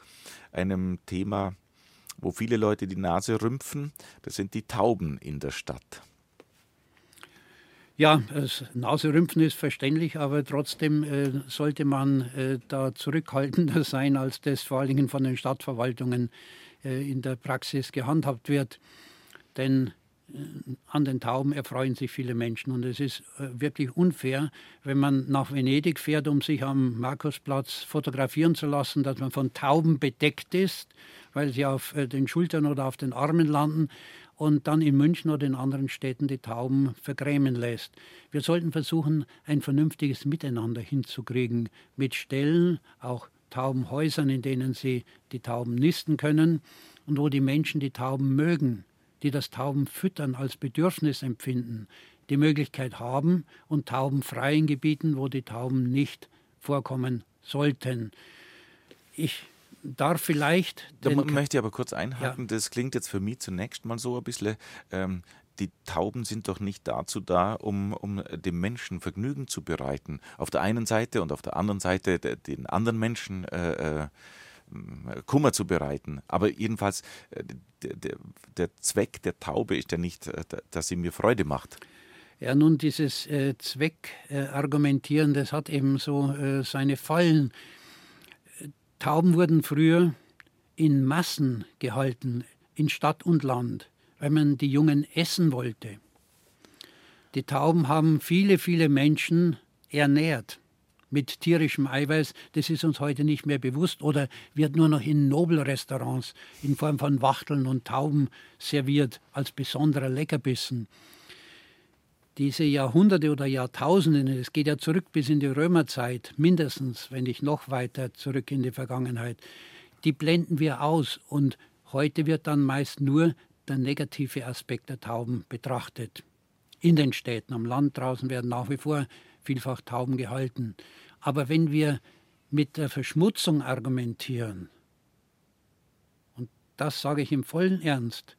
einem Thema, wo viele Leute die Nase rümpfen. Das sind die Tauben in der Stadt. Ja, das Naserümpfen ist verständlich, aber trotzdem äh, sollte man äh, da zurückhaltender sein, als das vor allen Dingen von den Stadtverwaltungen äh, in der Praxis gehandhabt wird. Denn äh, an den Tauben erfreuen sich viele Menschen und es ist äh, wirklich unfair, wenn man nach Venedig fährt, um sich am Markusplatz fotografieren zu lassen, dass man von Tauben bedeckt ist, weil sie auf äh, den Schultern oder auf den Armen landen und dann in München oder in anderen Städten die Tauben vergrämen lässt. Wir sollten versuchen, ein vernünftiges Miteinander hinzukriegen mit Stellen, auch Taubenhäusern, in denen sie die Tauben nisten können und wo die Menschen die Tauben mögen. die das Taubenfüttern als Bedürfnis empfinden, die Möglichkeit haben und Tauben frei in Gebieten, wo die Tauben nicht vorkommen sollten. Ich darf vielleicht. Da möchte ich aber kurz einhaken. Ja. Das klingt jetzt für mich zunächst mal so ein bisschen. Ähm, die Tauben sind doch nicht dazu da, um, um dem Menschen Vergnügen zu bereiten. Auf der einen Seite und auf der anderen Seite den anderen Menschen äh, äh, Kummer zu bereiten. Aber jedenfalls, äh, der, der, Zweck der Taube ist ja nicht, äh, dass sie mir Freude macht. Ja, nun, dieses äh, Zweckargumentieren, das hat eben so äh, seine Fallen. Tauben wurden früher in Massen gehalten, in Stadt und Land, weil man die Jungen essen wollte. Die Tauben haben viele, viele Menschen ernährt mit tierischem Eiweiß, das ist uns heute nicht mehr bewusst oder wird nur noch in Nobelrestaurants in Form von Wachteln und Tauben serviert als besonderer Leckerbissen diese Jahrhunderte oder Jahrtausende, es geht ja zurück bis in die Römerzeit, mindestens, wenn nicht noch weiter zurück in die Vergangenheit, die blenden wir aus und heute wird dann meist nur der negative Aspekt der Tauben betrachtet. In den Städten, am Land draußen werden nach wie vor vielfach Tauben gehalten. Aber wenn wir mit der Verschmutzung argumentieren, und das sage ich im vollen Ernst,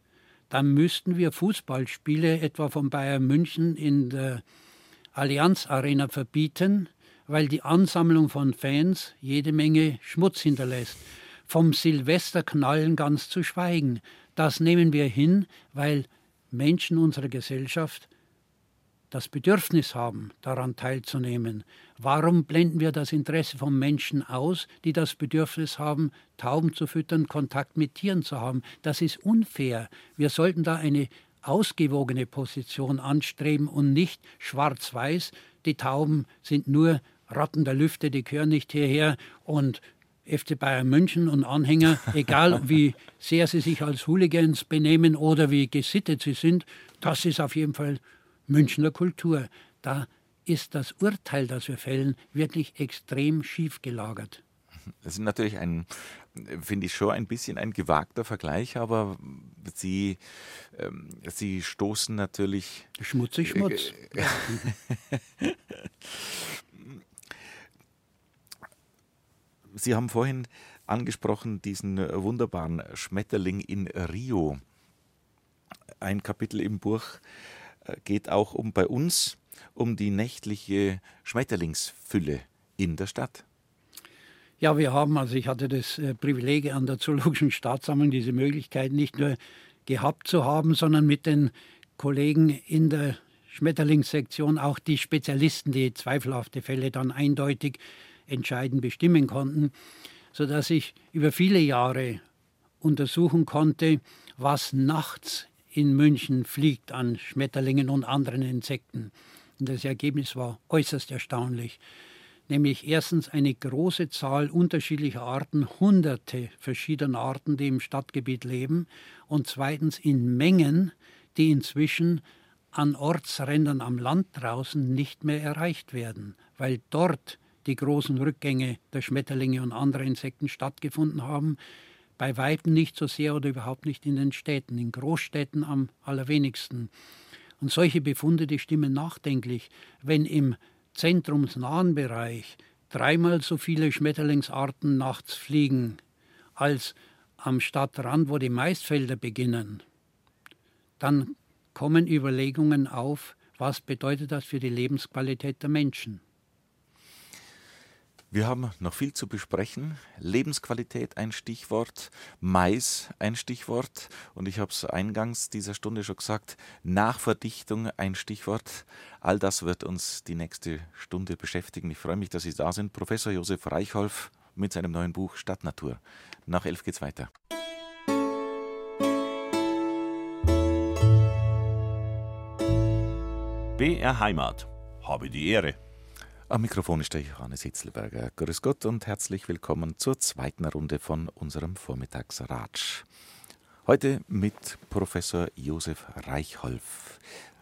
dann müssten wir Fußballspiele etwa von Bayern München in der Allianz Arena verbieten, weil die Ansammlung von Fans jede Menge Schmutz hinterlässt. Vom Silvesterknallen ganz zu schweigen. Das nehmen wir hin, weil Menschen unserer Gesellschaft das Bedürfnis haben, daran teilzunehmen. Warum blenden wir das Interesse von Menschen aus, die das Bedürfnis haben, Tauben zu füttern, Kontakt mit Tieren zu haben? Das ist unfair. Wir sollten da eine ausgewogene Position anstreben und nicht schwarz-weiß. Die Tauben sind nur Ratten der Lüfte, die gehören nicht hierher und FC Bayern München und Anhänger, egal wie sehr sie sich als Hooligans benehmen oder wie gesittet sie sind, das ist auf jeden Fall Münchner Kultur. Da ist das Urteil, das wir fällen, wirklich extrem schief gelagert. Das ist natürlich ein, finde ich schon ein bisschen ein gewagter Vergleich, aber Sie, ähm, Sie stoßen natürlich. Schmutzig Schmutz. Sie haben vorhin angesprochen diesen wunderbaren Schmetterling in Rio. Ein Kapitel im Buch geht auch um bei uns um die nächtliche Schmetterlingsfülle in der Stadt. Ja, wir haben, also ich hatte das äh, Privileg an der Zoologischen Staatssammlung, diese Möglichkeit nicht nur gehabt zu haben, sondern mit den Kollegen in der Schmetterlingssektion auch die Spezialisten, die zweifelhafte Fälle dann eindeutig entscheidend bestimmen konnten, sodass ich über viele Jahre untersuchen konnte, was nachts in München fliegt an Schmetterlingen und anderen Insekten. Und das Ergebnis war äußerst erstaunlich. Nämlich erstens eine große Zahl unterschiedlicher Arten, hunderte verschiedener Arten, die im Stadtgebiet leben. Und zweitens in Mengen, die inzwischen an Ortsrändern am Land draußen nicht mehr erreicht werden, weil dort die großen Rückgänge der Schmetterlinge und anderer Insekten stattgefunden haben, bei Weitem nicht so sehr oder überhaupt nicht in den Städten, in Großstädten am allerwenigsten. Und solche Befunde, die stimmen nachdenklich, wenn im zentrumsnahen Bereich dreimal so viele Schmetterlingsarten nachts fliegen als am Stadtrand, wo die Maisfelder beginnen, dann kommen Überlegungen auf, was bedeutet das für die Lebensqualität der Menschen. Wir haben noch viel zu besprechen. Lebensqualität ein Stichwort, Mais ein Stichwort und ich habe es eingangs dieser Stunde schon gesagt, Nachverdichtung ein Stichwort. All das wird uns die nächste Stunde beschäftigen. Ich freue mich, dass Sie da sind. Professor Josef Reichholf mit seinem neuen Buch Stadtnatur. Nach elf geht's weiter. BR Heimat. Habe die Ehre. Am Mikrofon ist der Johannes Hitzelberger. Grüß Gott und herzlich willkommen zur zweiten Runde von unserem Vormittagsratsch. Heute mit Professor Josef Reichholf.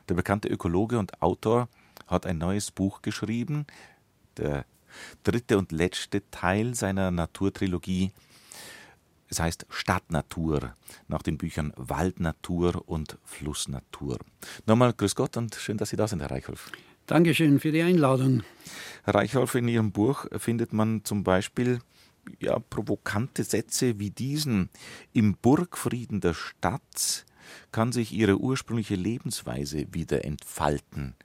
Der bekannte Ökologe und Autor hat ein neues Buch geschrieben, der dritte und letzte Teil seiner Naturtrilogie Es heißt Stadtnatur, nach den Büchern Waldnatur und Flussnatur. Nochmal Grüß Gott und schön, dass Sie da sind, Herr Reichholf. Dankeschön für die Einladung. Herr Reichholf, in Ihrem Buch findet man zum Beispiel ja, provokante Sätze wie diesen. Im Burgfrieden der Stadt kann sich ihre ursprüngliche Lebensweise wieder entfalten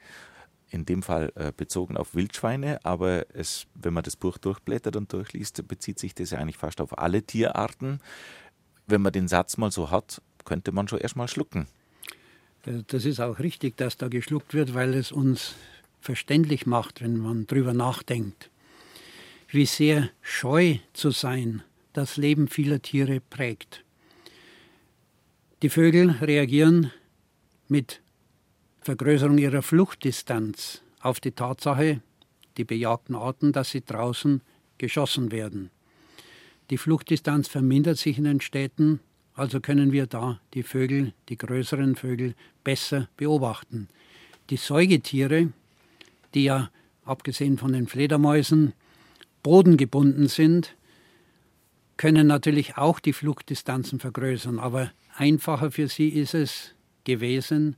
in dem Fall äh, bezogen auf Wildschweine, aber es, wenn man das Buch durchblättert und durchliest, bezieht sich das ja eigentlich fast auf alle Tierarten. Wenn man den Satz mal so hat, könnte man schon erstmal schlucken. Äh, das ist auch richtig, dass da geschluckt wird, weil es uns verständlich macht, wenn man drüber nachdenkt. Wie sehr scheu zu sein das Leben vieler Tiere prägt. Die Vögel reagieren mit Vergrößerung ihrer Fluchtdistanz auf die Tatsache, die bejagten Arten, dass sie draußen geschossen werden. Die Fluchtdistanz vermindert sich in den Städten, also können wir da die Vögel, die größeren Vögel, besser beobachten. Die Säugetiere, die ja abgesehen von den Fledermäusen bodengebunden sind, können natürlich auch die Fluchtdistanzen vergrößern, aber einfacher für sie ist es gewesen,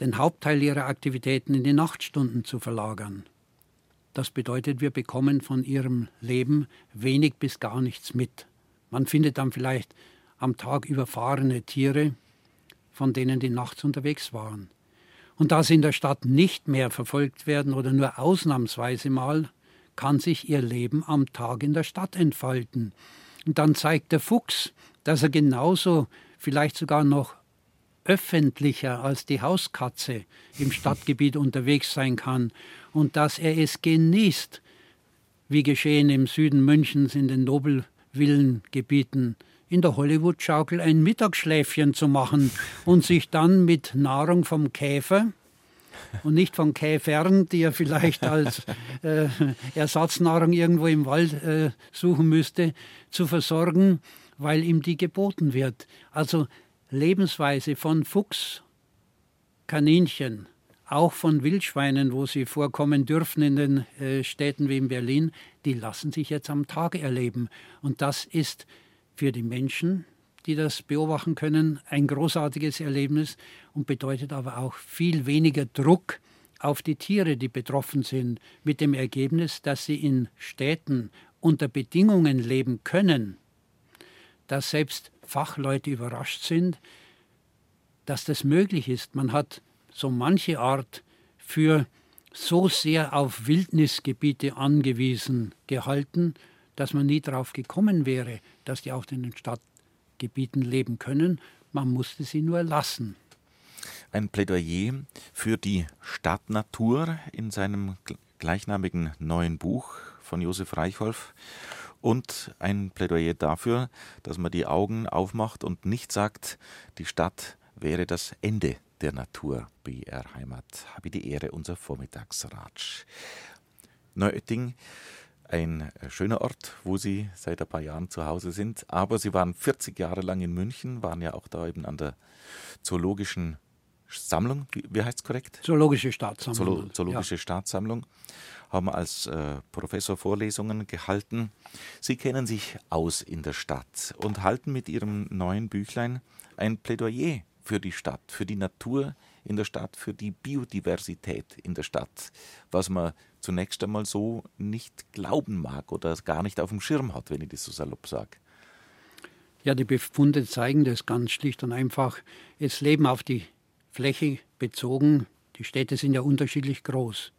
den Hauptteil ihrer Aktivitäten in die Nachtstunden zu verlagern. Das bedeutet, wir bekommen von ihrem Leben wenig bis gar nichts mit. Man findet dann vielleicht am Tag überfahrene Tiere, von denen die nachts unterwegs waren. Und da sie in der Stadt nicht mehr verfolgt werden oder nur ausnahmsweise mal, kann sich ihr Leben am Tag in der Stadt entfalten. Und dann zeigt der Fuchs, dass er genauso, vielleicht sogar noch öffentlicher als die Hauskatze im Stadtgebiet unterwegs sein kann und dass er es genießt, wie geschehen im Süden Münchens in den Nobelvillengebieten, in der Hollywood-Schaukel ein Mittagsschläfchen zu machen und sich dann mit Nahrung vom Käfer und nicht von Käfern, die er vielleicht als äh, Ersatznahrung irgendwo im Wald äh, suchen müsste, zu versorgen, weil ihm die geboten wird. Also Lebensweise von Fuchs, Kaninchen, auch von Wildschweinen, wo sie vorkommen dürfen in den äh, Städten wie in Berlin, die lassen sich jetzt am Tage erleben. Und das ist für die Menschen, die das beobachten können, ein großartiges Erlebnis und bedeutet aber auch viel weniger Druck auf die Tiere, die betroffen sind, mit dem Ergebnis, dass sie in Städten unter Bedingungen leben können, dass selbst Fachleute überrascht sind, dass das möglich ist. Man hat so manche Art für so sehr auf Wildnisgebiete angewiesen gehalten, dass man nie darauf gekommen wäre, dass die auch in den Stadtgebieten leben können. Man musste sie nur lassen. Ein Plädoyer für die Stadtnatur in seinem gleichnamigen neuen Buch von Josef Reichholf und ein Plädoyer dafür, dass man die Augen aufmacht und nicht sagt, die Stadt wäre das Ende der Natur. BR Heimat habe die Ehre, unser Vormittagsratsch. Neuötting, ein schöner Ort, wo Sie seit ein paar Jahren zu Hause sind, aber Sie waren 40 Jahre lang in München, waren ja auch da eben an der Zoologischen Sammlung, wie, wie heißt es korrekt? Zoologische Staatssammlung. Zoolo Zoologische ja. Staatssammlung haben als äh, Professor Vorlesungen gehalten. Sie kennen sich aus in der Stadt und halten mit Ihrem neuen Büchlein ein Plädoyer für die Stadt, für die Natur in der Stadt, für die Biodiversität in der Stadt, was man zunächst einmal so nicht glauben mag oder gar nicht auf dem Schirm hat, wenn ich das so salopp sage. Ja, die Befunde zeigen das ganz schlicht und einfach. Es leben auf die Fläche bezogen, die Städte sind ja unterschiedlich groß.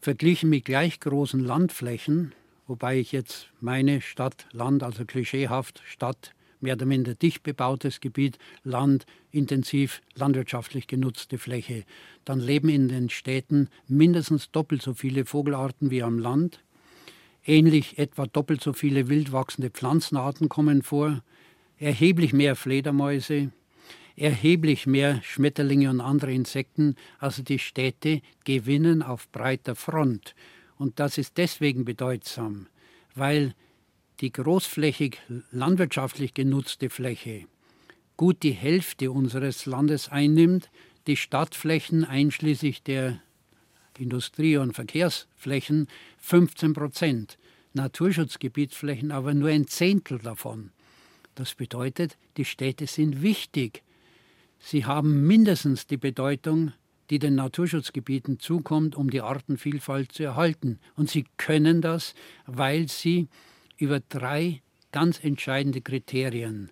Verglichen mit gleich großen Landflächen, wobei ich jetzt meine Stadt, Land, also klischeehaft Stadt, mehr oder minder dicht bebautes Gebiet, Land, intensiv landwirtschaftlich genutzte Fläche. Dann leben in den Städten mindestens doppelt so viele Vogelarten wie am Land. Ähnlich etwa doppelt so viele wild wachsende Pflanzenarten kommen vor. Erheblich mehr Fledermäuse, erheblich mehr Schmetterlinge und andere Insekten. Also die Städte gewinnen auf breiter Front. Und das ist deswegen bedeutsam, weil die großflächig landwirtschaftlich genutzte Fläche gut die Hälfte unseres Landes einnimmt, die Stadtflächen einschließlich der Industrie- und Verkehrsflächen 15 Prozent. Naturschutzgebietsflächen aber nur ein Zehntel davon. Das bedeutet, die Städte sind wichtig. Sie haben mindestens die Bedeutung, die den Naturschutzgebieten zukommt, um die Artenvielfalt zu erhalten. Und sie können das, weil sie über drei ganz entscheidende Kriterien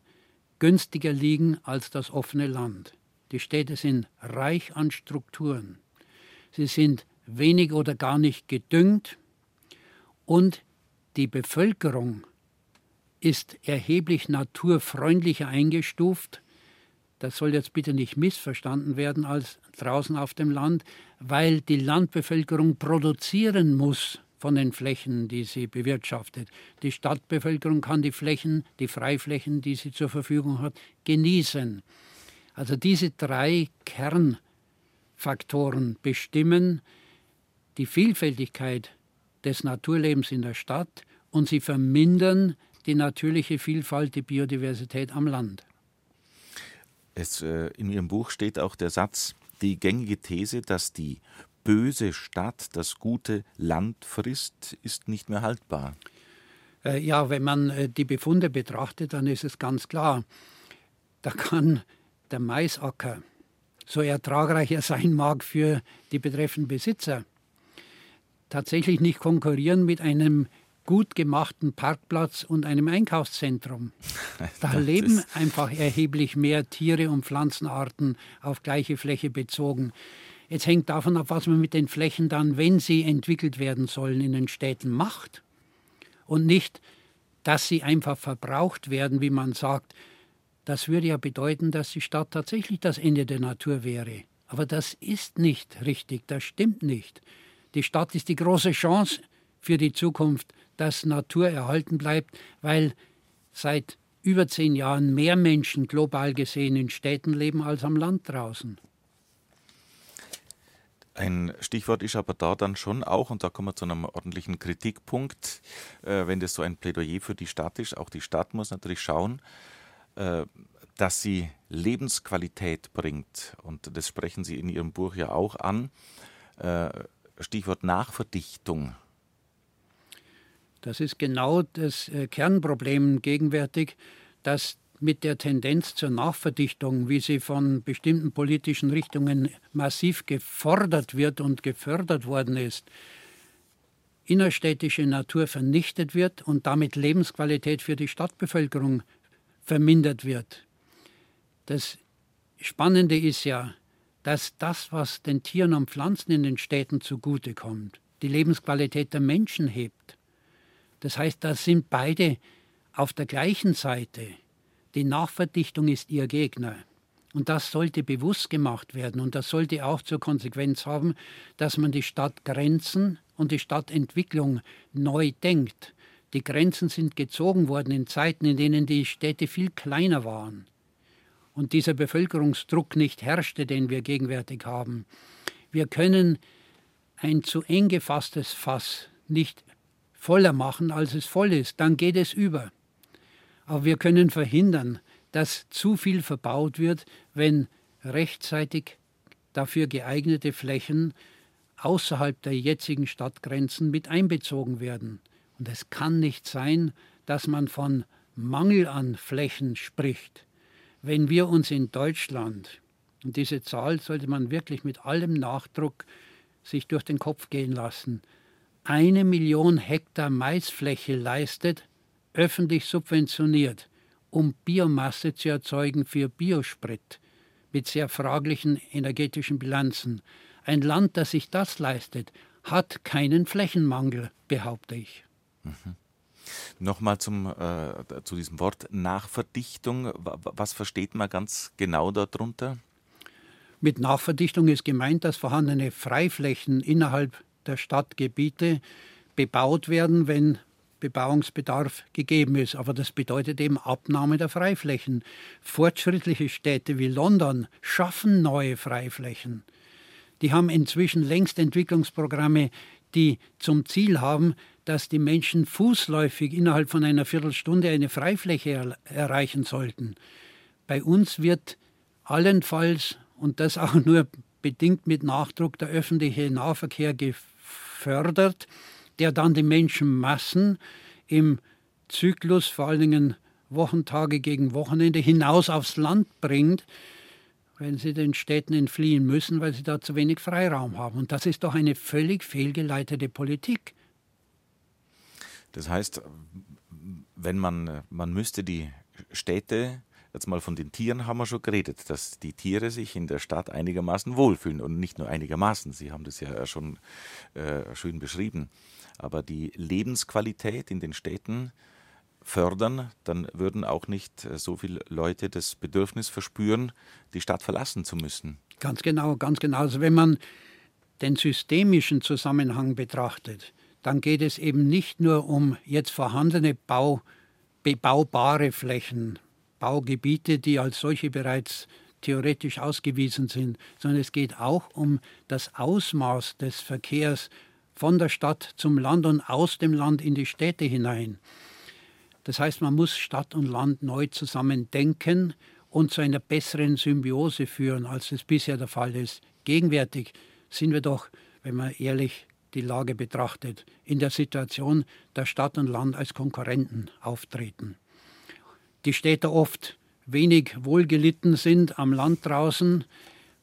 günstiger liegen als das offene Land. Die Städte sind reich an Strukturen. Sie sind wenig oder gar nicht gedüngt und die Bevölkerung ist erheblich naturfreundlicher eingestuft. Das soll jetzt bitte nicht missverstanden werden als draußen auf dem Land, weil die Landbevölkerung produzieren muss von den Flächen, die sie bewirtschaftet. Die Stadtbevölkerung kann die Flächen, die Freiflächen, die sie zur Verfügung hat, genießen. Also diese drei Kernfaktoren bestimmen die Vielfältigkeit des Naturlebens in der Stadt und sie vermindern die natürliche Vielfalt, die Biodiversität am Land. Es, äh, in Ihrem Buch steht auch der Satz, die gängige These, dass die böse Stadt das gute Land frisst, ist nicht mehr haltbar. Äh, ja, wenn man äh, die Befunde betrachtet, dann ist es ganz klar, da kann der Maisacker, so ertragreich er sein mag für die betreffenden Besitzer, tatsächlich nicht konkurrieren mit einem gut gemachten Parkplatz und einem Einkaufszentrum. Da leben einfach erheblich mehr Tiere und Pflanzenarten auf gleiche Fläche bezogen. Jetzt hängt davon ab, was man mit den Flächen dann, wenn sie entwickelt werden sollen, in den Städten macht. Und nicht, dass sie einfach verbraucht werden, wie man sagt. Das würde ja bedeuten, dass die Stadt tatsächlich das Ende der Natur wäre. Aber das ist nicht richtig, das stimmt nicht. Die Stadt ist die große Chance für die Zukunft, dass Natur erhalten bleibt, weil seit über zehn Jahren mehr Menschen global gesehen in Städten leben als am Land draußen. Ein Stichwort ist aber da dann schon auch, und da kommen wir zu einem ordentlichen Kritikpunkt, äh, wenn das so ein Plädoyer für die Stadt ist. Auch die Stadt muss natürlich schauen, äh, dass sie Lebensqualität bringt. Und das sprechen Sie in Ihrem Buch ja auch an. Äh, Stichwort Nachverdichtung. Das ist genau das äh, Kernproblem gegenwärtig, dass mit der Tendenz zur Nachverdichtung, wie sie von bestimmten politischen Richtungen massiv gefordert wird und gefördert worden ist, innerstädtische Natur vernichtet wird und damit Lebensqualität für die Stadtbevölkerung vermindert wird. Das Spannende ist ja, dass das, was den Tieren und Pflanzen in den Städten zugutekommt, die Lebensqualität der Menschen hebt. Das heißt, da sind beide auf der gleichen Seite. Die Nachverdichtung ist ihr Gegner. Und das sollte bewusst gemacht werden. Und das sollte auch zur Konsequenz haben, dass man die Stadtgrenzen und die Stadtentwicklung neu denkt. Die Grenzen sind gezogen worden in Zeiten, in denen die Städte viel kleiner waren und dieser Bevölkerungsdruck nicht herrschte, den wir gegenwärtig haben. Wir können ein zu eng gefasstes Fass nicht voller machen, als es voll ist. Dann geht es über. Aber wir können verhindern, dass zu viel verbaut wird, wenn rechtzeitig dafür geeignete Flächen außerhalb der jetzigen Stadtgrenzen mit einbezogen werden. Und es kann nicht sein, dass man von Mangel an Flächen spricht. Wenn wir uns in Deutschland, und diese Zahl sollte man wirklich mit allem Nachdruck sich durch den Kopf gehen lassen, eine Million Hektar Maisfläche leistet, öffentlich subventioniert, um Biomasse zu erzeugen für Biosprit mit sehr fraglichen energetischen Bilanzen. Ein Land, das sich das leistet, hat keinen Flächenmangel, behaupte ich. Mhm. Nochmal zum, äh, zu diesem Wort Nachverdichtung. Was versteht man ganz genau darunter? Mit Nachverdichtung ist gemeint, dass vorhandene Freiflächen innerhalb der Stadtgebiete bebaut werden, wenn Bebauungsbedarf gegeben ist. Aber das bedeutet eben Abnahme der Freiflächen. Fortschrittliche Städte wie London schaffen neue Freiflächen. Die haben inzwischen längst Entwicklungsprogramme, die zum Ziel haben, dass die Menschen fußläufig innerhalb von einer Viertelstunde eine Freifläche er erreichen sollten. Bei uns wird allenfalls, und das auch nur bedingt mit Nachdruck, der öffentliche Nahverkehr gefördert der dann die Menschenmassen im Zyklus, vor allen Dingen Wochentage gegen Wochenende, hinaus aufs Land bringt, wenn sie den Städten entfliehen müssen, weil sie da zu wenig Freiraum haben. Und das ist doch eine völlig fehlgeleitete Politik. Das heißt, wenn man, man müsste die Städte, jetzt mal von den Tieren haben wir schon geredet, dass die Tiere sich in der Stadt einigermaßen wohlfühlen und nicht nur einigermaßen, Sie haben das ja schon äh, schön beschrieben, aber die Lebensqualität in den Städten fördern, dann würden auch nicht äh, so viele Leute das Bedürfnis verspüren, die Stadt verlassen zu müssen. Ganz genau, ganz genau. Also wenn man den systemischen Zusammenhang betrachtet, dann geht es eben nicht nur um jetzt vorhandene Bau, bebaubare Flächen, Baugebiete, die als solche bereits theoretisch ausgewiesen sind, sondern es geht auch um das Ausmaß des Verkehrs von der Stadt zum Land und aus dem Land in die Städte hinein. Das heißt, man muss Stadt und Land neu zusammen denken und zu einer besseren Symbiose führen, als es bisher der Fall ist. Gegenwärtig sind wir doch, wenn man ehrlich die Lage betrachtet, in der Situation, dass Stadt und Land als Konkurrenten auftreten. Die Städte oft wenig wohlgelitten sind am Land draußen,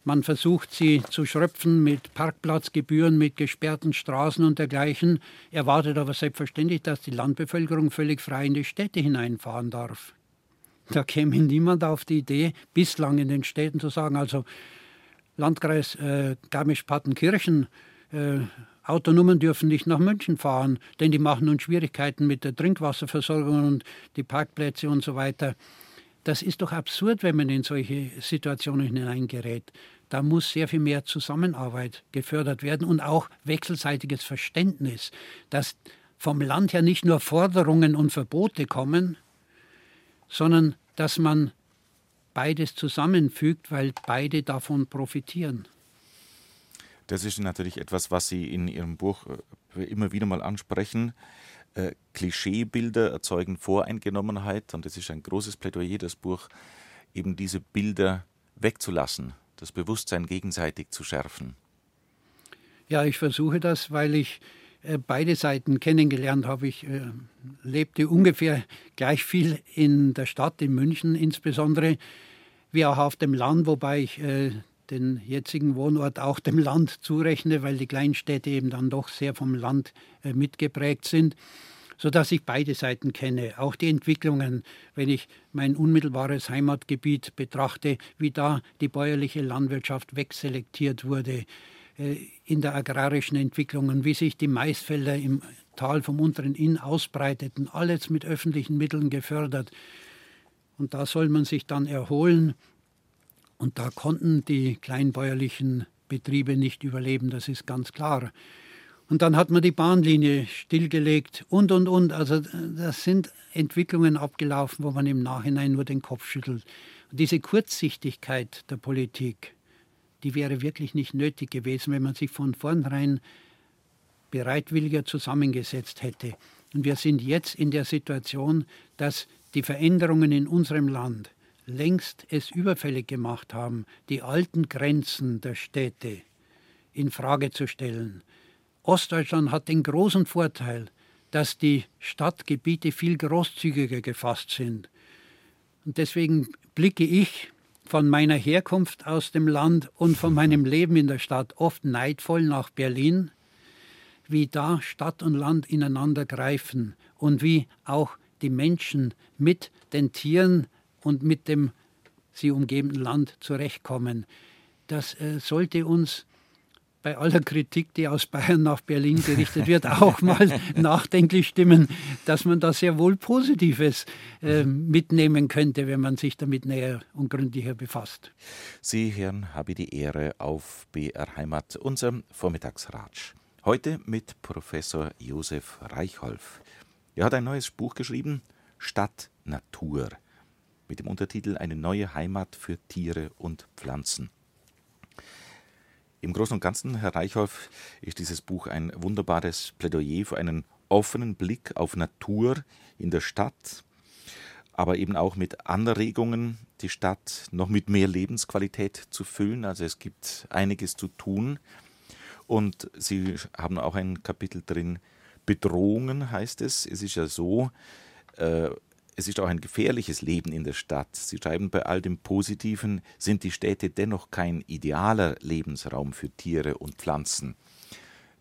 man versucht sie zu schröpfen mit Parkplatzgebühren, mit gesperrten Straßen und dergleichen, erwartet aber selbstverständlich, dass die Landbevölkerung völlig frei in die Städte hineinfahren darf. Da käme niemand auf die Idee, bislang in den Städten zu sagen, also Landkreis äh, Garmisch-Partenkirchen, äh, Autonomen dürfen nicht nach München fahren, denn die machen nun Schwierigkeiten mit der Trinkwasserversorgung und die Parkplätze und so weiter. Das ist doch absurd, wenn man in solche Situationen hineingerät. Da muss sehr viel mehr Zusammenarbeit gefördert werden und auch wechselseitiges Verständnis, dass vom Land her nicht nur Forderungen und Verbote kommen, sondern dass man beides zusammenfügt, weil beide davon profitieren. Das ist natürlich etwas, was Sie in Ihrem Buch äh, immer wieder mal ansprechen. Äh, Klischeebilder erzeugen Voreingenommenheit und es ist ein großes Plädoyer, das Buch, eben diese Bilder wegzulassen, das Bewusstsein gegenseitig zu schärfen. Ja, ich versuche das, weil ich äh, beide Seiten kennengelernt habe. Ich äh, lebte ungefähr gleich viel in der Stadt, in München insbesondere, wie auch auf dem Land, wobei ich äh, den jetzigen Wohnort auch dem Land zurechne, weil die Kleinstädte eben dann doch sehr vom Land äh, mitgeprägt sind, sodass ich beide Seiten kenne. Auch die Entwicklungen, wenn ich mein unmittelbares Heimatgebiet betrachte, wie da die bäuerliche Landwirtschaft wegselektiert wurde äh, in der agrarischen Entwicklung und wie sich die Maisfelder im Tal vom unteren Inn ausbreiteten, alles mit öffentlichen Mitteln gefördert. Und da soll man sich dann erholen und da konnten die kleinbäuerlichen Betriebe nicht überleben, das ist ganz klar. Und dann hat man die Bahnlinie stillgelegt und, und, und. Also das sind Entwicklungen abgelaufen, wo man im Nachhinein nur den Kopf schüttelt. Und diese Kurzsichtigkeit der Politik, die wäre wirklich nicht nötig gewesen, wenn man sich von vornherein bereitwilliger zusammengesetzt hätte. Und wir sind jetzt in der Situation, dass die Veränderungen in unserem Land längst es überfällig gemacht haben, die alten Grenzen der Städte in Frage zu stellen. Ostdeutschland hat den großen Vorteil, dass die Stadtgebiete viel großzügiger gefasst sind. Und deswegen blicke ich von meiner Herkunft aus dem Land und von meinem Leben in der Stadt oft neidvoll nach Berlin, wie da Stadt und Land ineinander greifen und wie auch die Menschen mit den Tieren und mit dem sie umgebenden Land zurechtkommen. Das äh, sollte uns bei aller Kritik, die aus Bayern nach Berlin gerichtet wird, auch mal nachdenklich stimmen, dass man da sehr wohl Positives äh, mitnehmen könnte, wenn man sich damit näher und gründlicher befasst. Sie, Herrn, habe die Ehre auf BR Heimat, unserem Vormittagsratsch. Heute mit Professor Josef Reichholf. Er hat ein neues Buch geschrieben, Stadt Natur mit dem Untertitel Eine neue Heimat für Tiere und Pflanzen. Im Großen und Ganzen, Herr Reichholf, ist dieses Buch ein wunderbares Plädoyer für einen offenen Blick auf Natur in der Stadt, aber eben auch mit Anregungen, die Stadt noch mit mehr Lebensqualität zu füllen. Also es gibt einiges zu tun. Und Sie haben auch ein Kapitel drin, Bedrohungen, heißt es. Es ist ja so, äh, es ist auch ein gefährliches Leben in der Stadt. Sie schreiben, bei all dem Positiven sind die Städte dennoch kein idealer Lebensraum für Tiere und Pflanzen.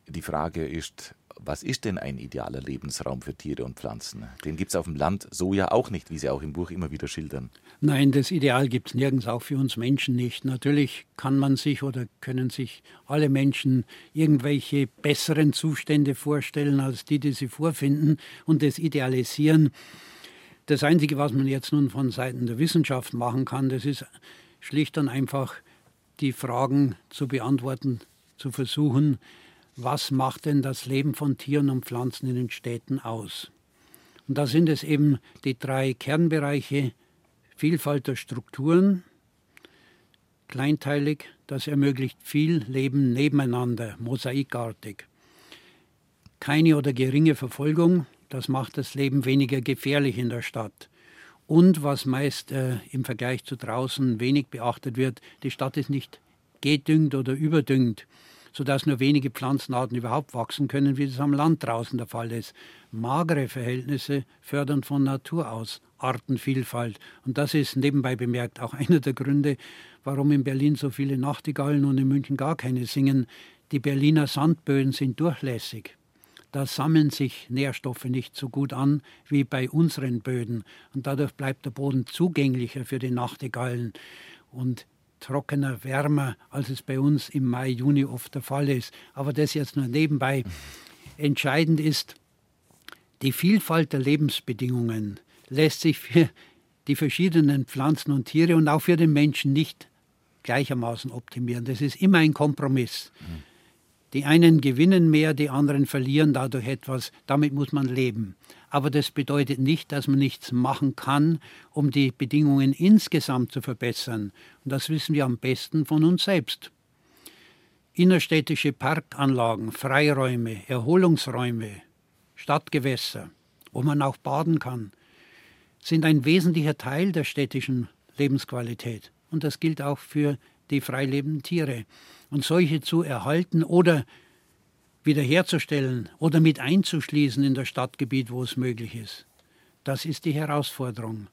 Die Frage ist, was ist denn ein idealer Lebensraum für Tiere und Pflanzen? Den gibt es auf dem Land so ja auch nicht, wie Sie auch im Buch immer wieder schildern. Nein, das Ideal gibt es nirgends, auch für uns Menschen nicht. Natürlich kann man sich oder können sich alle Menschen irgendwelche besseren Zustände vorstellen als die, die sie vorfinden und das idealisieren. Das Einzige, was man jetzt nun von Seiten der Wissenschaft machen kann, das ist schlicht und einfach die Fragen zu beantworten, zu versuchen, was macht denn das Leben von Tieren und Pflanzen in den Städten aus? Und da sind es eben die drei Kernbereiche Vielfalt der Strukturen, kleinteilig, das ermöglicht viel Leben nebeneinander, mosaikartig. Keine oder geringe Verfolgung, das macht das Leben weniger gefährlich in der Stadt. Und was meist äh, im Vergleich zu draußen wenig beachtet wird, die Stadt ist nicht gedüngt oder überdüngt sodass nur wenige Pflanzenarten überhaupt wachsen können, wie das am Land draußen der Fall ist. Magere Verhältnisse fördern von Natur aus Artenvielfalt. Und das ist nebenbei bemerkt auch einer der Gründe, warum in Berlin so viele Nachtigallen und in München gar keine singen. Die Berliner Sandböden sind durchlässig. Da sammeln sich Nährstoffe nicht so gut an wie bei unseren Böden. Und dadurch bleibt der Boden zugänglicher für die Nachtigallen. Und trockener, wärmer, als es bei uns im Mai, Juni oft der Fall ist. Aber das jetzt nur nebenbei. Entscheidend ist, die Vielfalt der Lebensbedingungen lässt sich für die verschiedenen Pflanzen und Tiere und auch für den Menschen nicht gleichermaßen optimieren. Das ist immer ein Kompromiss. Mhm. Die einen gewinnen mehr, die anderen verlieren dadurch etwas. Damit muss man leben. Aber das bedeutet nicht, dass man nichts machen kann, um die Bedingungen insgesamt zu verbessern. Und das wissen wir am besten von uns selbst. Innerstädtische Parkanlagen, Freiräume, Erholungsräume, Stadtgewässer, wo man auch baden kann, sind ein wesentlicher Teil der städtischen Lebensqualität. Und das gilt auch für die freilebenden Tiere und solche zu erhalten oder wiederherzustellen oder mit einzuschließen in das Stadtgebiet, wo es möglich ist. Das ist die Herausforderung.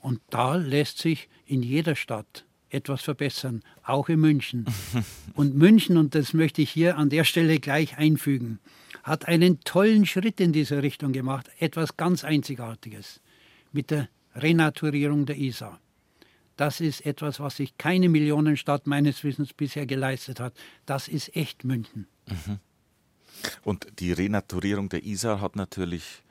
Und da lässt sich in jeder Stadt etwas verbessern, auch in München. Und München, und das möchte ich hier an der Stelle gleich einfügen, hat einen tollen Schritt in diese Richtung gemacht, etwas ganz Einzigartiges mit der Renaturierung der Isar. Das ist etwas, was sich keine Millionenstadt meines Wissens bisher geleistet hat. Das ist echt München. Mhm. Und die Renaturierung der Isar hat natürlich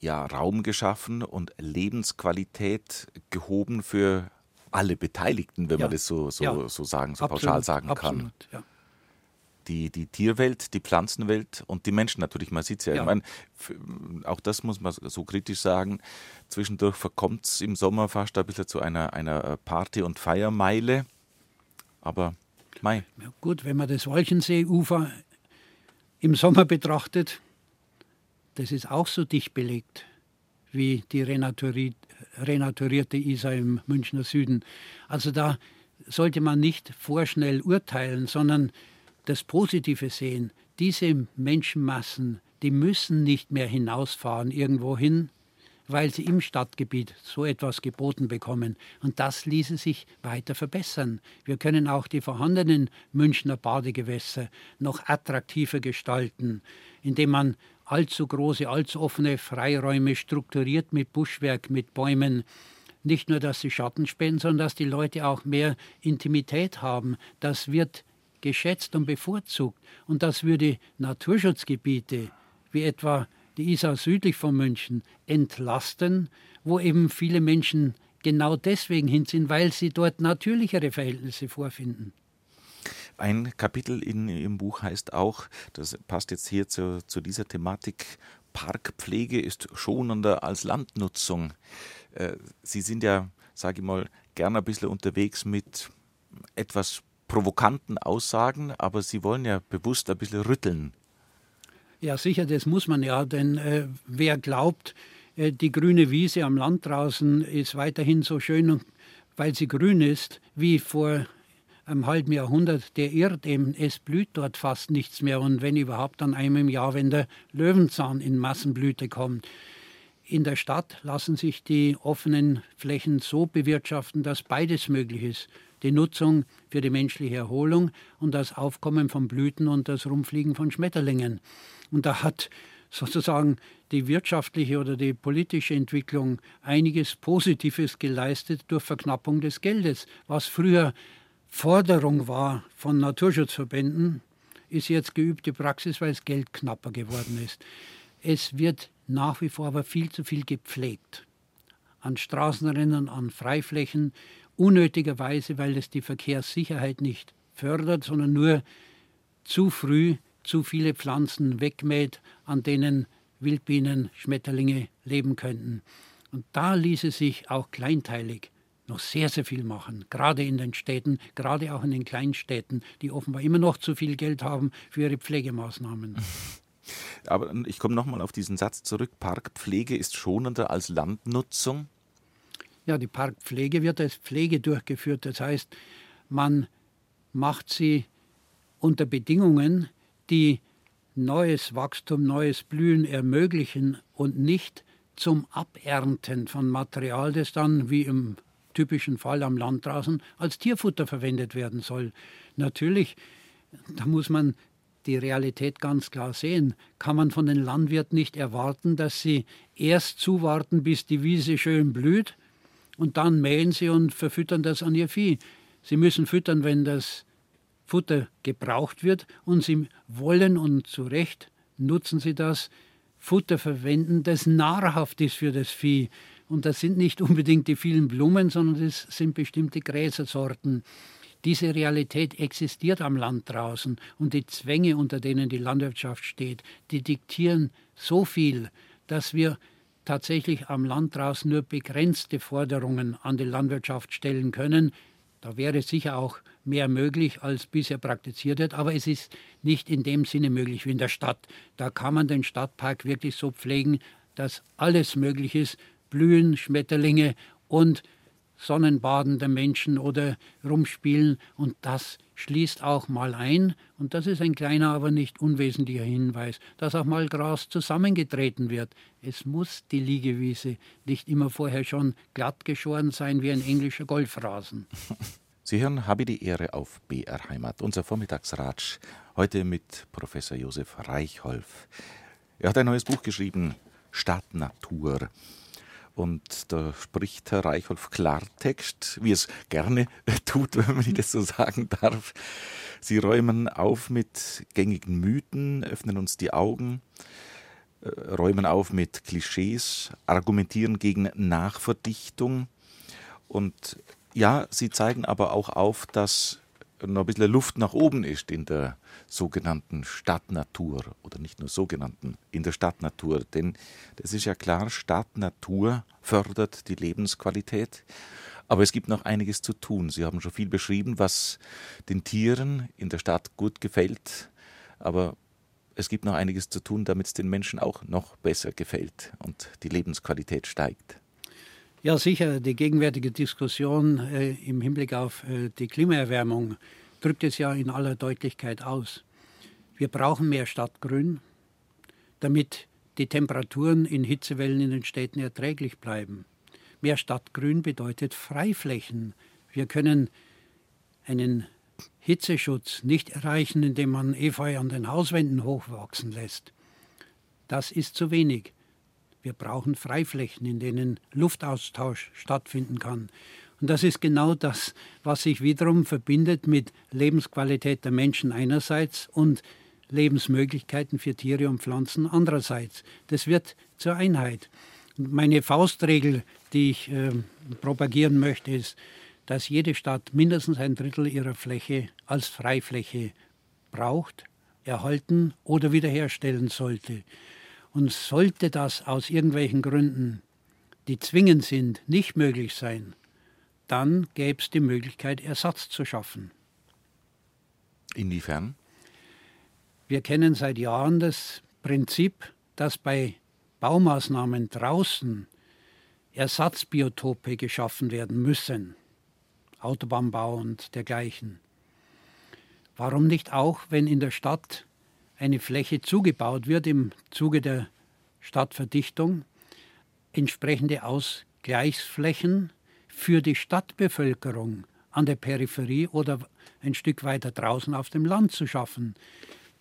ja, Raum geschaffen und Lebensqualität gehoben für alle Beteiligten, wenn ja. man das so, so, ja. so sagen, so absolut, pauschal sagen kann. Absolut, ja die, die Tierwelt, die Pflanzenwelt und die Menschen natürlich. Man sieht es ja. ja. Ich meine, auch das muss man so kritisch sagen. Zwischendurch verkommt es im Sommer fast ein bisschen zu einer, einer äh, Party- und Feiermeile. Aber Mai. Ja, gut, wenn man das Walchenseeufer im Sommer betrachtet, das ist auch so dicht belegt wie die renaturierte Isar im Münchner Süden. Also da sollte man nicht vorschnell urteilen, sondern das Positive sehen. Diese Menschenmassen, die müssen nicht mehr hinausfahren irgendwohin, weil sie im Stadtgebiet so etwas geboten bekommen. Und das ließe sich weiter verbessern. Wir können auch die vorhandenen Münchner Badegewässer noch attraktiver gestalten, indem man allzu große, allzu offene Freiräume strukturiert mit Buschwerk, mit Bäumen. Nicht nur, dass sie Schatten spenden, sondern dass die Leute auch mehr Intimität haben. Das wird geschätzt und bevorzugt. Und das würde Naturschutzgebiete wie etwa die Isar südlich von München entlasten, wo eben viele Menschen genau deswegen hin sind, weil sie dort natürlichere Verhältnisse vorfinden. Ein Kapitel in Ihrem Buch heißt auch, das passt jetzt hier zu, zu dieser Thematik, Parkpflege ist schonender als Landnutzung. Äh, sie sind ja, sage ich mal, gerne ein bisschen unterwegs mit etwas provokanten Aussagen, aber Sie wollen ja bewusst ein bisschen rütteln. Ja, sicher, das muss man ja, denn äh, wer glaubt, äh, die grüne Wiese am Land draußen ist weiterhin so schön, weil sie grün ist, wie vor einem halben Jahrhundert der irrt eben, es blüht dort fast nichts mehr und wenn überhaupt dann einmal im Jahr, wenn der Löwenzahn in Massenblüte kommt. In der Stadt lassen sich die offenen Flächen so bewirtschaften, dass beides möglich ist. Die Nutzung für die menschliche Erholung und das Aufkommen von Blüten und das Rumfliegen von Schmetterlingen. Und da hat sozusagen die wirtschaftliche oder die politische Entwicklung einiges Positives geleistet durch Verknappung des Geldes. Was früher Forderung war von Naturschutzverbänden, ist jetzt geübte Praxis, weil das Geld knapper geworden ist. Es wird nach wie vor aber viel zu viel gepflegt. An Straßenrennen, an Freiflächen, unnötigerweise, weil es die Verkehrssicherheit nicht fördert, sondern nur zu früh zu viele Pflanzen wegmäht, an denen Wildbienen, Schmetterlinge leben könnten. Und da ließe sich auch kleinteilig noch sehr, sehr viel machen, gerade in den Städten, gerade auch in den Kleinstädten, die offenbar immer noch zu viel Geld haben für ihre Pflegemaßnahmen. Aber ich komme nochmal auf diesen Satz zurück. Parkpflege ist schonender als Landnutzung? Ja, die Parkpflege wird als Pflege durchgeführt. Das heißt, man macht sie unter Bedingungen, die neues Wachstum, neues Blühen ermöglichen und nicht zum Abernten von Material, das dann, wie im typischen Fall am Land draußen, als Tierfutter verwendet werden soll. Natürlich, da muss man die Realität ganz klar sehen, kann man von den Landwirten nicht erwarten, dass sie erst zuwarten, bis die Wiese schön blüht und dann mähen sie und verfüttern das an ihr Vieh. Sie müssen füttern, wenn das Futter gebraucht wird und sie wollen und zu Recht nutzen sie das, Futter verwenden, das nahrhaft ist für das Vieh. Und das sind nicht unbedingt die vielen Blumen, sondern das sind bestimmte Gräsersorten. Diese Realität existiert am Land draußen und die Zwänge, unter denen die Landwirtschaft steht, die diktieren so viel, dass wir tatsächlich am Land draußen nur begrenzte Forderungen an die Landwirtschaft stellen können. Da wäre sicher auch mehr möglich, als bisher praktiziert wird, aber es ist nicht in dem Sinne möglich wie in der Stadt. Da kann man den Stadtpark wirklich so pflegen, dass alles möglich ist, Blühen, Schmetterlinge und Sonnenbaden der Menschen oder rumspielen und das schließt auch mal ein, und das ist ein kleiner, aber nicht unwesentlicher Hinweis, dass auch mal Gras zusammengetreten wird. Es muss die Liegewiese nicht immer vorher schon glatt geschoren sein wie ein englischer Golfrasen. Sie hören Habe die Ehre auf BR Heimat, unser Vormittagsratsch, heute mit Professor Josef Reichholf. Er hat ein neues Buch geschrieben, Stadt Natur. Und da spricht Herr Reichholf Klartext, wie es gerne tut, wenn man das so sagen darf. Sie räumen auf mit gängigen Mythen, öffnen uns die Augen, äh, räumen auf mit Klischees, argumentieren gegen Nachverdichtung. Und ja, sie zeigen aber auch auf, dass noch ein bisschen Luft nach oben ist in der sogenannten Stadtnatur oder nicht nur sogenannten, in der Stadtnatur. Denn das ist ja klar, Stadtnatur fördert die Lebensqualität. Aber es gibt noch einiges zu tun. Sie haben schon viel beschrieben, was den Tieren in der Stadt gut gefällt. Aber es gibt noch einiges zu tun, damit es den Menschen auch noch besser gefällt und die Lebensqualität steigt. Ja, sicher. Die gegenwärtige Diskussion äh, im Hinblick auf äh, die Klimaerwärmung drückt es ja in aller Deutlichkeit aus. Wir brauchen mehr Stadtgrün, damit die Temperaturen in Hitzewellen in den Städten erträglich bleiben. Mehr Stadtgrün bedeutet Freiflächen. Wir können einen Hitzeschutz nicht erreichen, indem man Efeu an den Hauswänden hochwachsen lässt. Das ist zu wenig. Wir brauchen Freiflächen, in denen Luftaustausch stattfinden kann. Und das ist genau das, was sich wiederum verbindet mit Lebensqualität der Menschen einerseits und Lebensmöglichkeiten für Tiere und Pflanzen andererseits. Das wird zur Einheit. Meine Faustregel, die ich äh, propagieren möchte, ist, dass jede Stadt mindestens ein Drittel ihrer Fläche als Freifläche braucht, erhalten oder wiederherstellen sollte. Und sollte das aus irgendwelchen Gründen, die zwingend sind, nicht möglich sein, dann gäbe es die Möglichkeit, Ersatz zu schaffen. Inwiefern? Wir kennen seit Jahren das Prinzip, dass bei Baumaßnahmen draußen Ersatzbiotope geschaffen werden müssen. Autobahnbau und dergleichen. Warum nicht auch, wenn in der Stadt eine Fläche zugebaut wird im Zuge der Stadtverdichtung, entsprechende Ausgleichsflächen für die Stadtbevölkerung an der Peripherie oder ein Stück weiter draußen auf dem Land zu schaffen.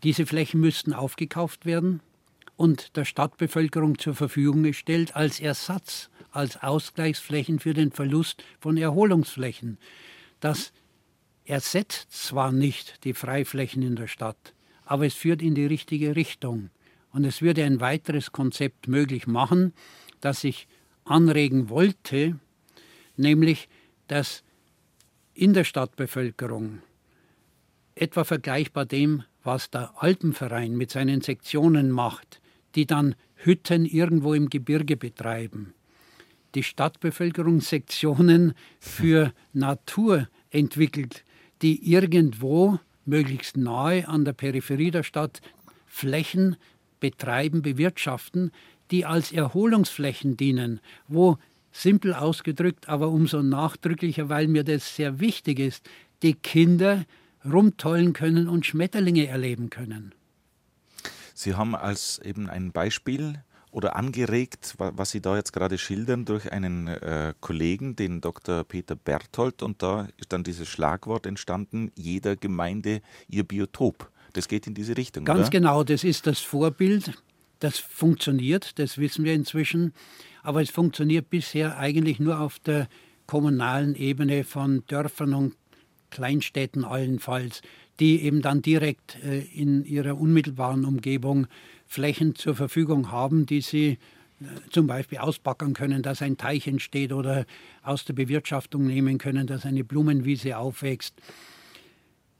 Diese Flächen müssten aufgekauft werden und der Stadtbevölkerung zur Verfügung gestellt als Ersatz, als Ausgleichsflächen für den Verlust von Erholungsflächen. Das ersetzt zwar nicht die Freiflächen in der Stadt, aber es führt in die richtige Richtung. Und es würde ein weiteres Konzept möglich machen, das ich anregen wollte, nämlich dass in der Stadtbevölkerung etwa vergleichbar dem, was der Alpenverein mit seinen Sektionen macht, die dann Hütten irgendwo im Gebirge betreiben. Die Stadtbevölkerung Sektionen für Natur entwickelt, die irgendwo, möglichst nahe an der Peripherie der Stadt, Flächen betreiben, bewirtschaften, die als Erholungsflächen dienen, wo simpel ausgedrückt, aber umso nachdrücklicher, weil mir das sehr wichtig ist, die Kinder rumtollen können und Schmetterlinge erleben können. Sie haben als eben ein Beispiel oder angeregt, was Sie da jetzt gerade schildern, durch einen äh, Kollegen, den Dr. Peter Berthold, und da ist dann dieses Schlagwort entstanden, jeder Gemeinde ihr Biotop. Das geht in diese Richtung. Ganz oder? genau, das ist das Vorbild. Das funktioniert, das wissen wir inzwischen. Aber es funktioniert bisher eigentlich nur auf der kommunalen Ebene von Dörfern und Kleinstädten allenfalls, die eben dann direkt äh, in ihrer unmittelbaren Umgebung Flächen zur Verfügung haben, die sie äh, zum Beispiel ausbackern können, dass ein Teich entsteht oder aus der Bewirtschaftung nehmen können, dass eine Blumenwiese aufwächst.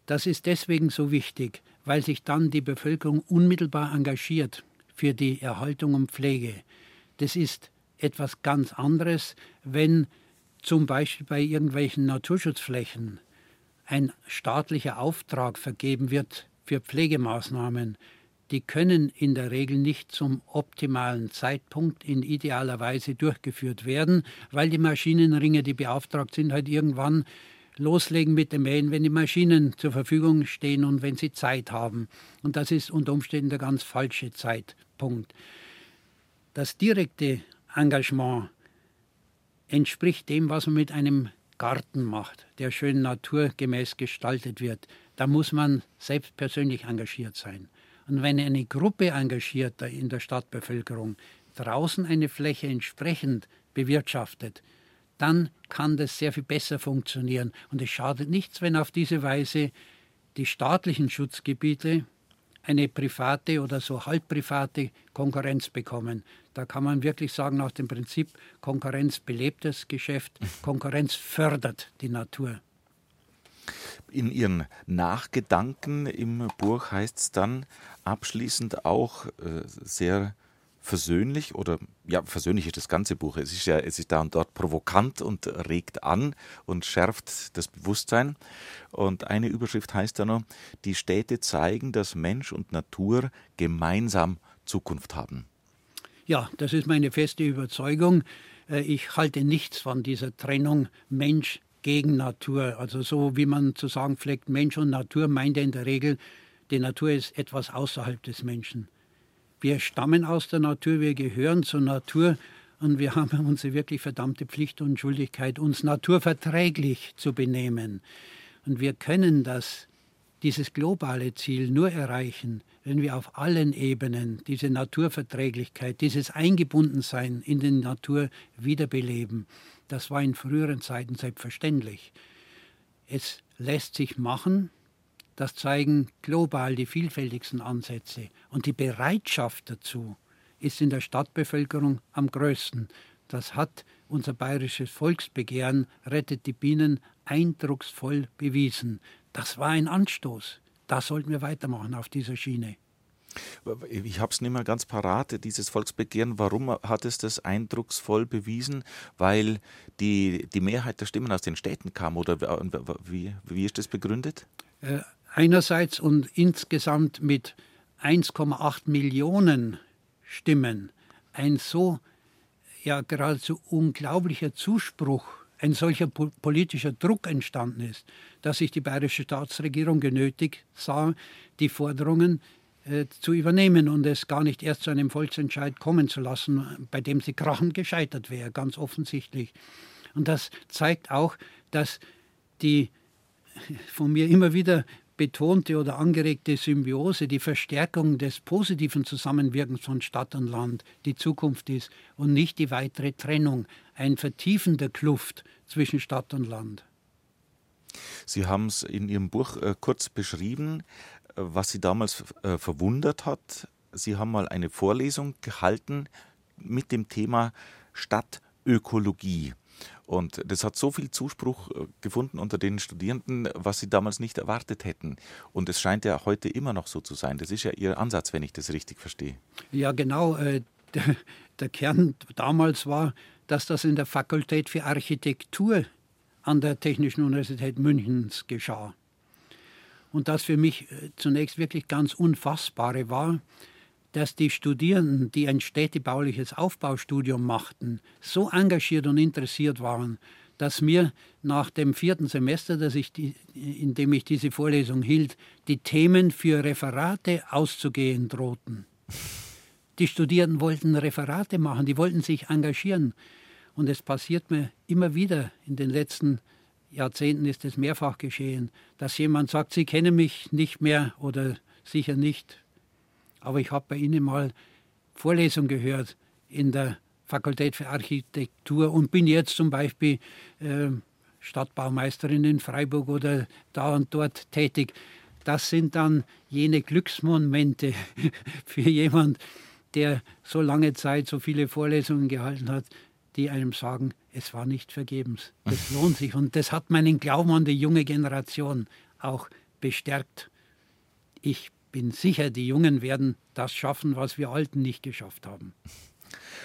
Das ist deswegen so wichtig, weil sich dann die Bevölkerung unmittelbar engagiert für die Erhaltung und Pflege. Das ist etwas ganz anderes, wenn zum Beispiel bei irgendwelchen Naturschutzflächen ein staatlicher Auftrag vergeben wird für Pflegemaßnahmen, die können in der Regel nicht zum optimalen Zeitpunkt in idealer Weise durchgeführt werden, weil die Maschinenringe, die beauftragt sind, halt irgendwann loslegen mit dem Mähen, wenn die Maschinen zur Verfügung stehen und wenn sie Zeit haben. Und das ist unter Umständen der ganz falsche Zeitpunkt. Das direkte Engagement entspricht dem, was man mit einem Garten macht, der schön naturgemäß gestaltet wird. Da muss man selbst persönlich engagiert sein. Und wenn eine Gruppe engagierter in der Stadtbevölkerung draußen eine Fläche entsprechend bewirtschaftet, dann kann das sehr viel besser funktionieren. Und es schadet nichts, wenn auf diese Weise die staatlichen Schutzgebiete eine private oder so halbprivate Konkurrenz bekommen. Da kann man wirklich sagen, nach dem Prinzip Konkurrenz belebt das Geschäft, Konkurrenz fördert die Natur. In Ihren Nachgedanken im Buch heißt es dann abschließend auch äh, sehr versöhnlich oder ja, versöhnlich ist das ganze Buch. Es ist ja, es ist da und dort provokant und regt an und schärft das Bewusstsein. Und eine Überschrift heißt da noch, die Städte zeigen, dass Mensch und Natur gemeinsam Zukunft haben. Ja, das ist meine feste Überzeugung. Äh, ich halte nichts von dieser Trennung Mensch gegen Natur. Also so wie man zu sagen pflegt, Mensch und Natur meint er in der Regel, die Natur ist etwas außerhalb des Menschen. Wir stammen aus der Natur, wir gehören zur Natur und wir haben unsere wirklich verdammte Pflicht und Schuldigkeit, uns naturverträglich zu benehmen. Und wir können das, dieses globale Ziel nur erreichen, wenn wir auf allen Ebenen diese Naturverträglichkeit, dieses Eingebundensein in die Natur wiederbeleben. Das war in früheren Zeiten selbstverständlich. Es lässt sich machen, das zeigen global die vielfältigsten Ansätze. Und die Bereitschaft dazu ist in der Stadtbevölkerung am größten. Das hat unser bayerisches Volksbegehren Rettet die Bienen eindrucksvoll bewiesen. Das war ein Anstoß. Da sollten wir weitermachen auf dieser Schiene. Ich habe es nicht mehr ganz parat, dieses Volksbegehren. Warum hat es das eindrucksvoll bewiesen? Weil die, die Mehrheit der Stimmen aus den Städten kam oder wie, wie ist das begründet? Einerseits und insgesamt mit 1,8 Millionen Stimmen ein so ja geradezu unglaublicher Zuspruch ein solcher po politischer Druck entstanden ist, dass sich die bayerische Staatsregierung genötigt sah, die Forderungen äh, zu übernehmen und es gar nicht erst zu einem Volksentscheid kommen zu lassen, bei dem sie krachend gescheitert wäre, ganz offensichtlich. Und das zeigt auch, dass die von mir immer wieder betonte oder angeregte Symbiose, die Verstärkung des positiven Zusammenwirkens von Stadt und Land die Zukunft ist und nicht die weitere Trennung, ein Vertiefen der Kluft zwischen Stadt und Land. Sie haben es in Ihrem Buch äh, kurz beschrieben, was Sie damals äh, verwundert hat. Sie haben mal eine Vorlesung gehalten mit dem Thema Stadtökologie. Und das hat so viel Zuspruch äh, gefunden unter den Studierenden, was sie damals nicht erwartet hätten. Und es scheint ja heute immer noch so zu sein. Das ist ja Ihr Ansatz, wenn ich das richtig verstehe. Ja, genau. Äh, der, Kern damals war, dass das in der Fakultät für Architektur an der Technischen Universität Münchens geschah. Und das für mich äh, zunächst wirklich ganz Unfassbare war, dass die Studierenden, die ein städtebauliches Aufbaustudium machten, so engagiert und interessiert waren, dass mir nach dem vierten Semester, das ich die, in dem ich diese Vorlesung hielt, die Themen für Referate auszugehen drohten. Die Studierenden wollten Referate machen, die wollten sich engagieren. Und es passiert mir immer wieder, in den letzten Jahrzehnten ist es mehrfach geschehen, dass jemand sagt, Sie kennen mich nicht mehr oder sicher nicht, aber ich habe bei Ihnen mal Vorlesungen gehört in der Fakultät für Architektur und bin jetzt zum Beispiel äh, Stadtbaumeisterin in Freiburg oder da und dort tätig. Das sind dann jene Glücksmomente für jemand, der so lange Zeit so viele Vorlesungen gehalten hat, die einem sagen, es war nicht vergebens. Es lohnt sich. Und das hat meinen Glauben an die junge Generation auch bestärkt. Ich bin sicher, die Jungen werden das schaffen, was wir Alten nicht geschafft haben.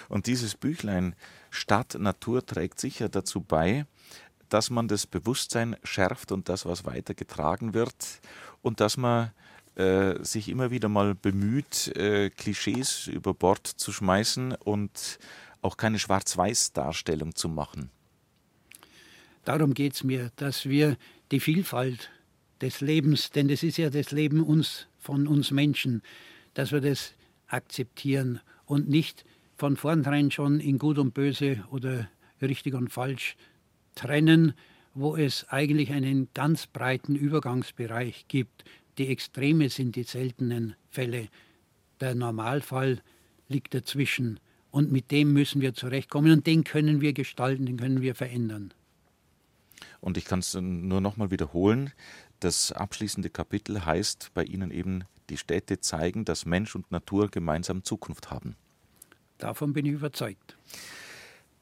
Und dieses Büchlein Stadt Natur trägt sicher dazu bei, dass man das Bewusstsein schärft und das, was weitergetragen wird und dass man äh, sich immer wieder mal bemüht, äh, Klischees über Bord zu schmeißen und auch keine Schwarz-Weiß-Darstellung zu machen. Darum geht es mir, dass wir die Vielfalt des Lebens, denn das ist ja das Leben uns von uns Menschen, dass wir das akzeptieren und nicht von vornherein schon in Gut und Böse oder richtig und falsch trennen, wo es eigentlich einen ganz breiten Übergangsbereich gibt. Die Extreme sind die seltenen Fälle. Der Normalfall liegt dazwischen. Und mit dem müssen wir zurechtkommen und den können wir gestalten, den können wir verändern. Und ich kann es nur noch mal wiederholen. Das abschließende Kapitel heißt bei Ihnen eben, die Städte zeigen, dass Mensch und Natur gemeinsam Zukunft haben. Davon bin ich überzeugt.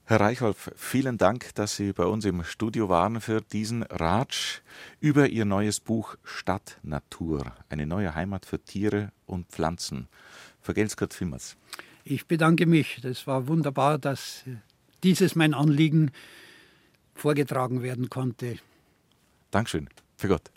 Herr Reichholf, vielen Dank, dass Sie bei uns im Studio waren für diesen Ratsch über Ihr neues Buch Stadt Natur, eine neue Heimat für Tiere und Pflanzen. Vergelt's Gott vielmals. Ich bedanke mich. Das war wunderbar, dass dieses mein Anliegen vorgetragen werden konnte. Dankeschön. Für Gott.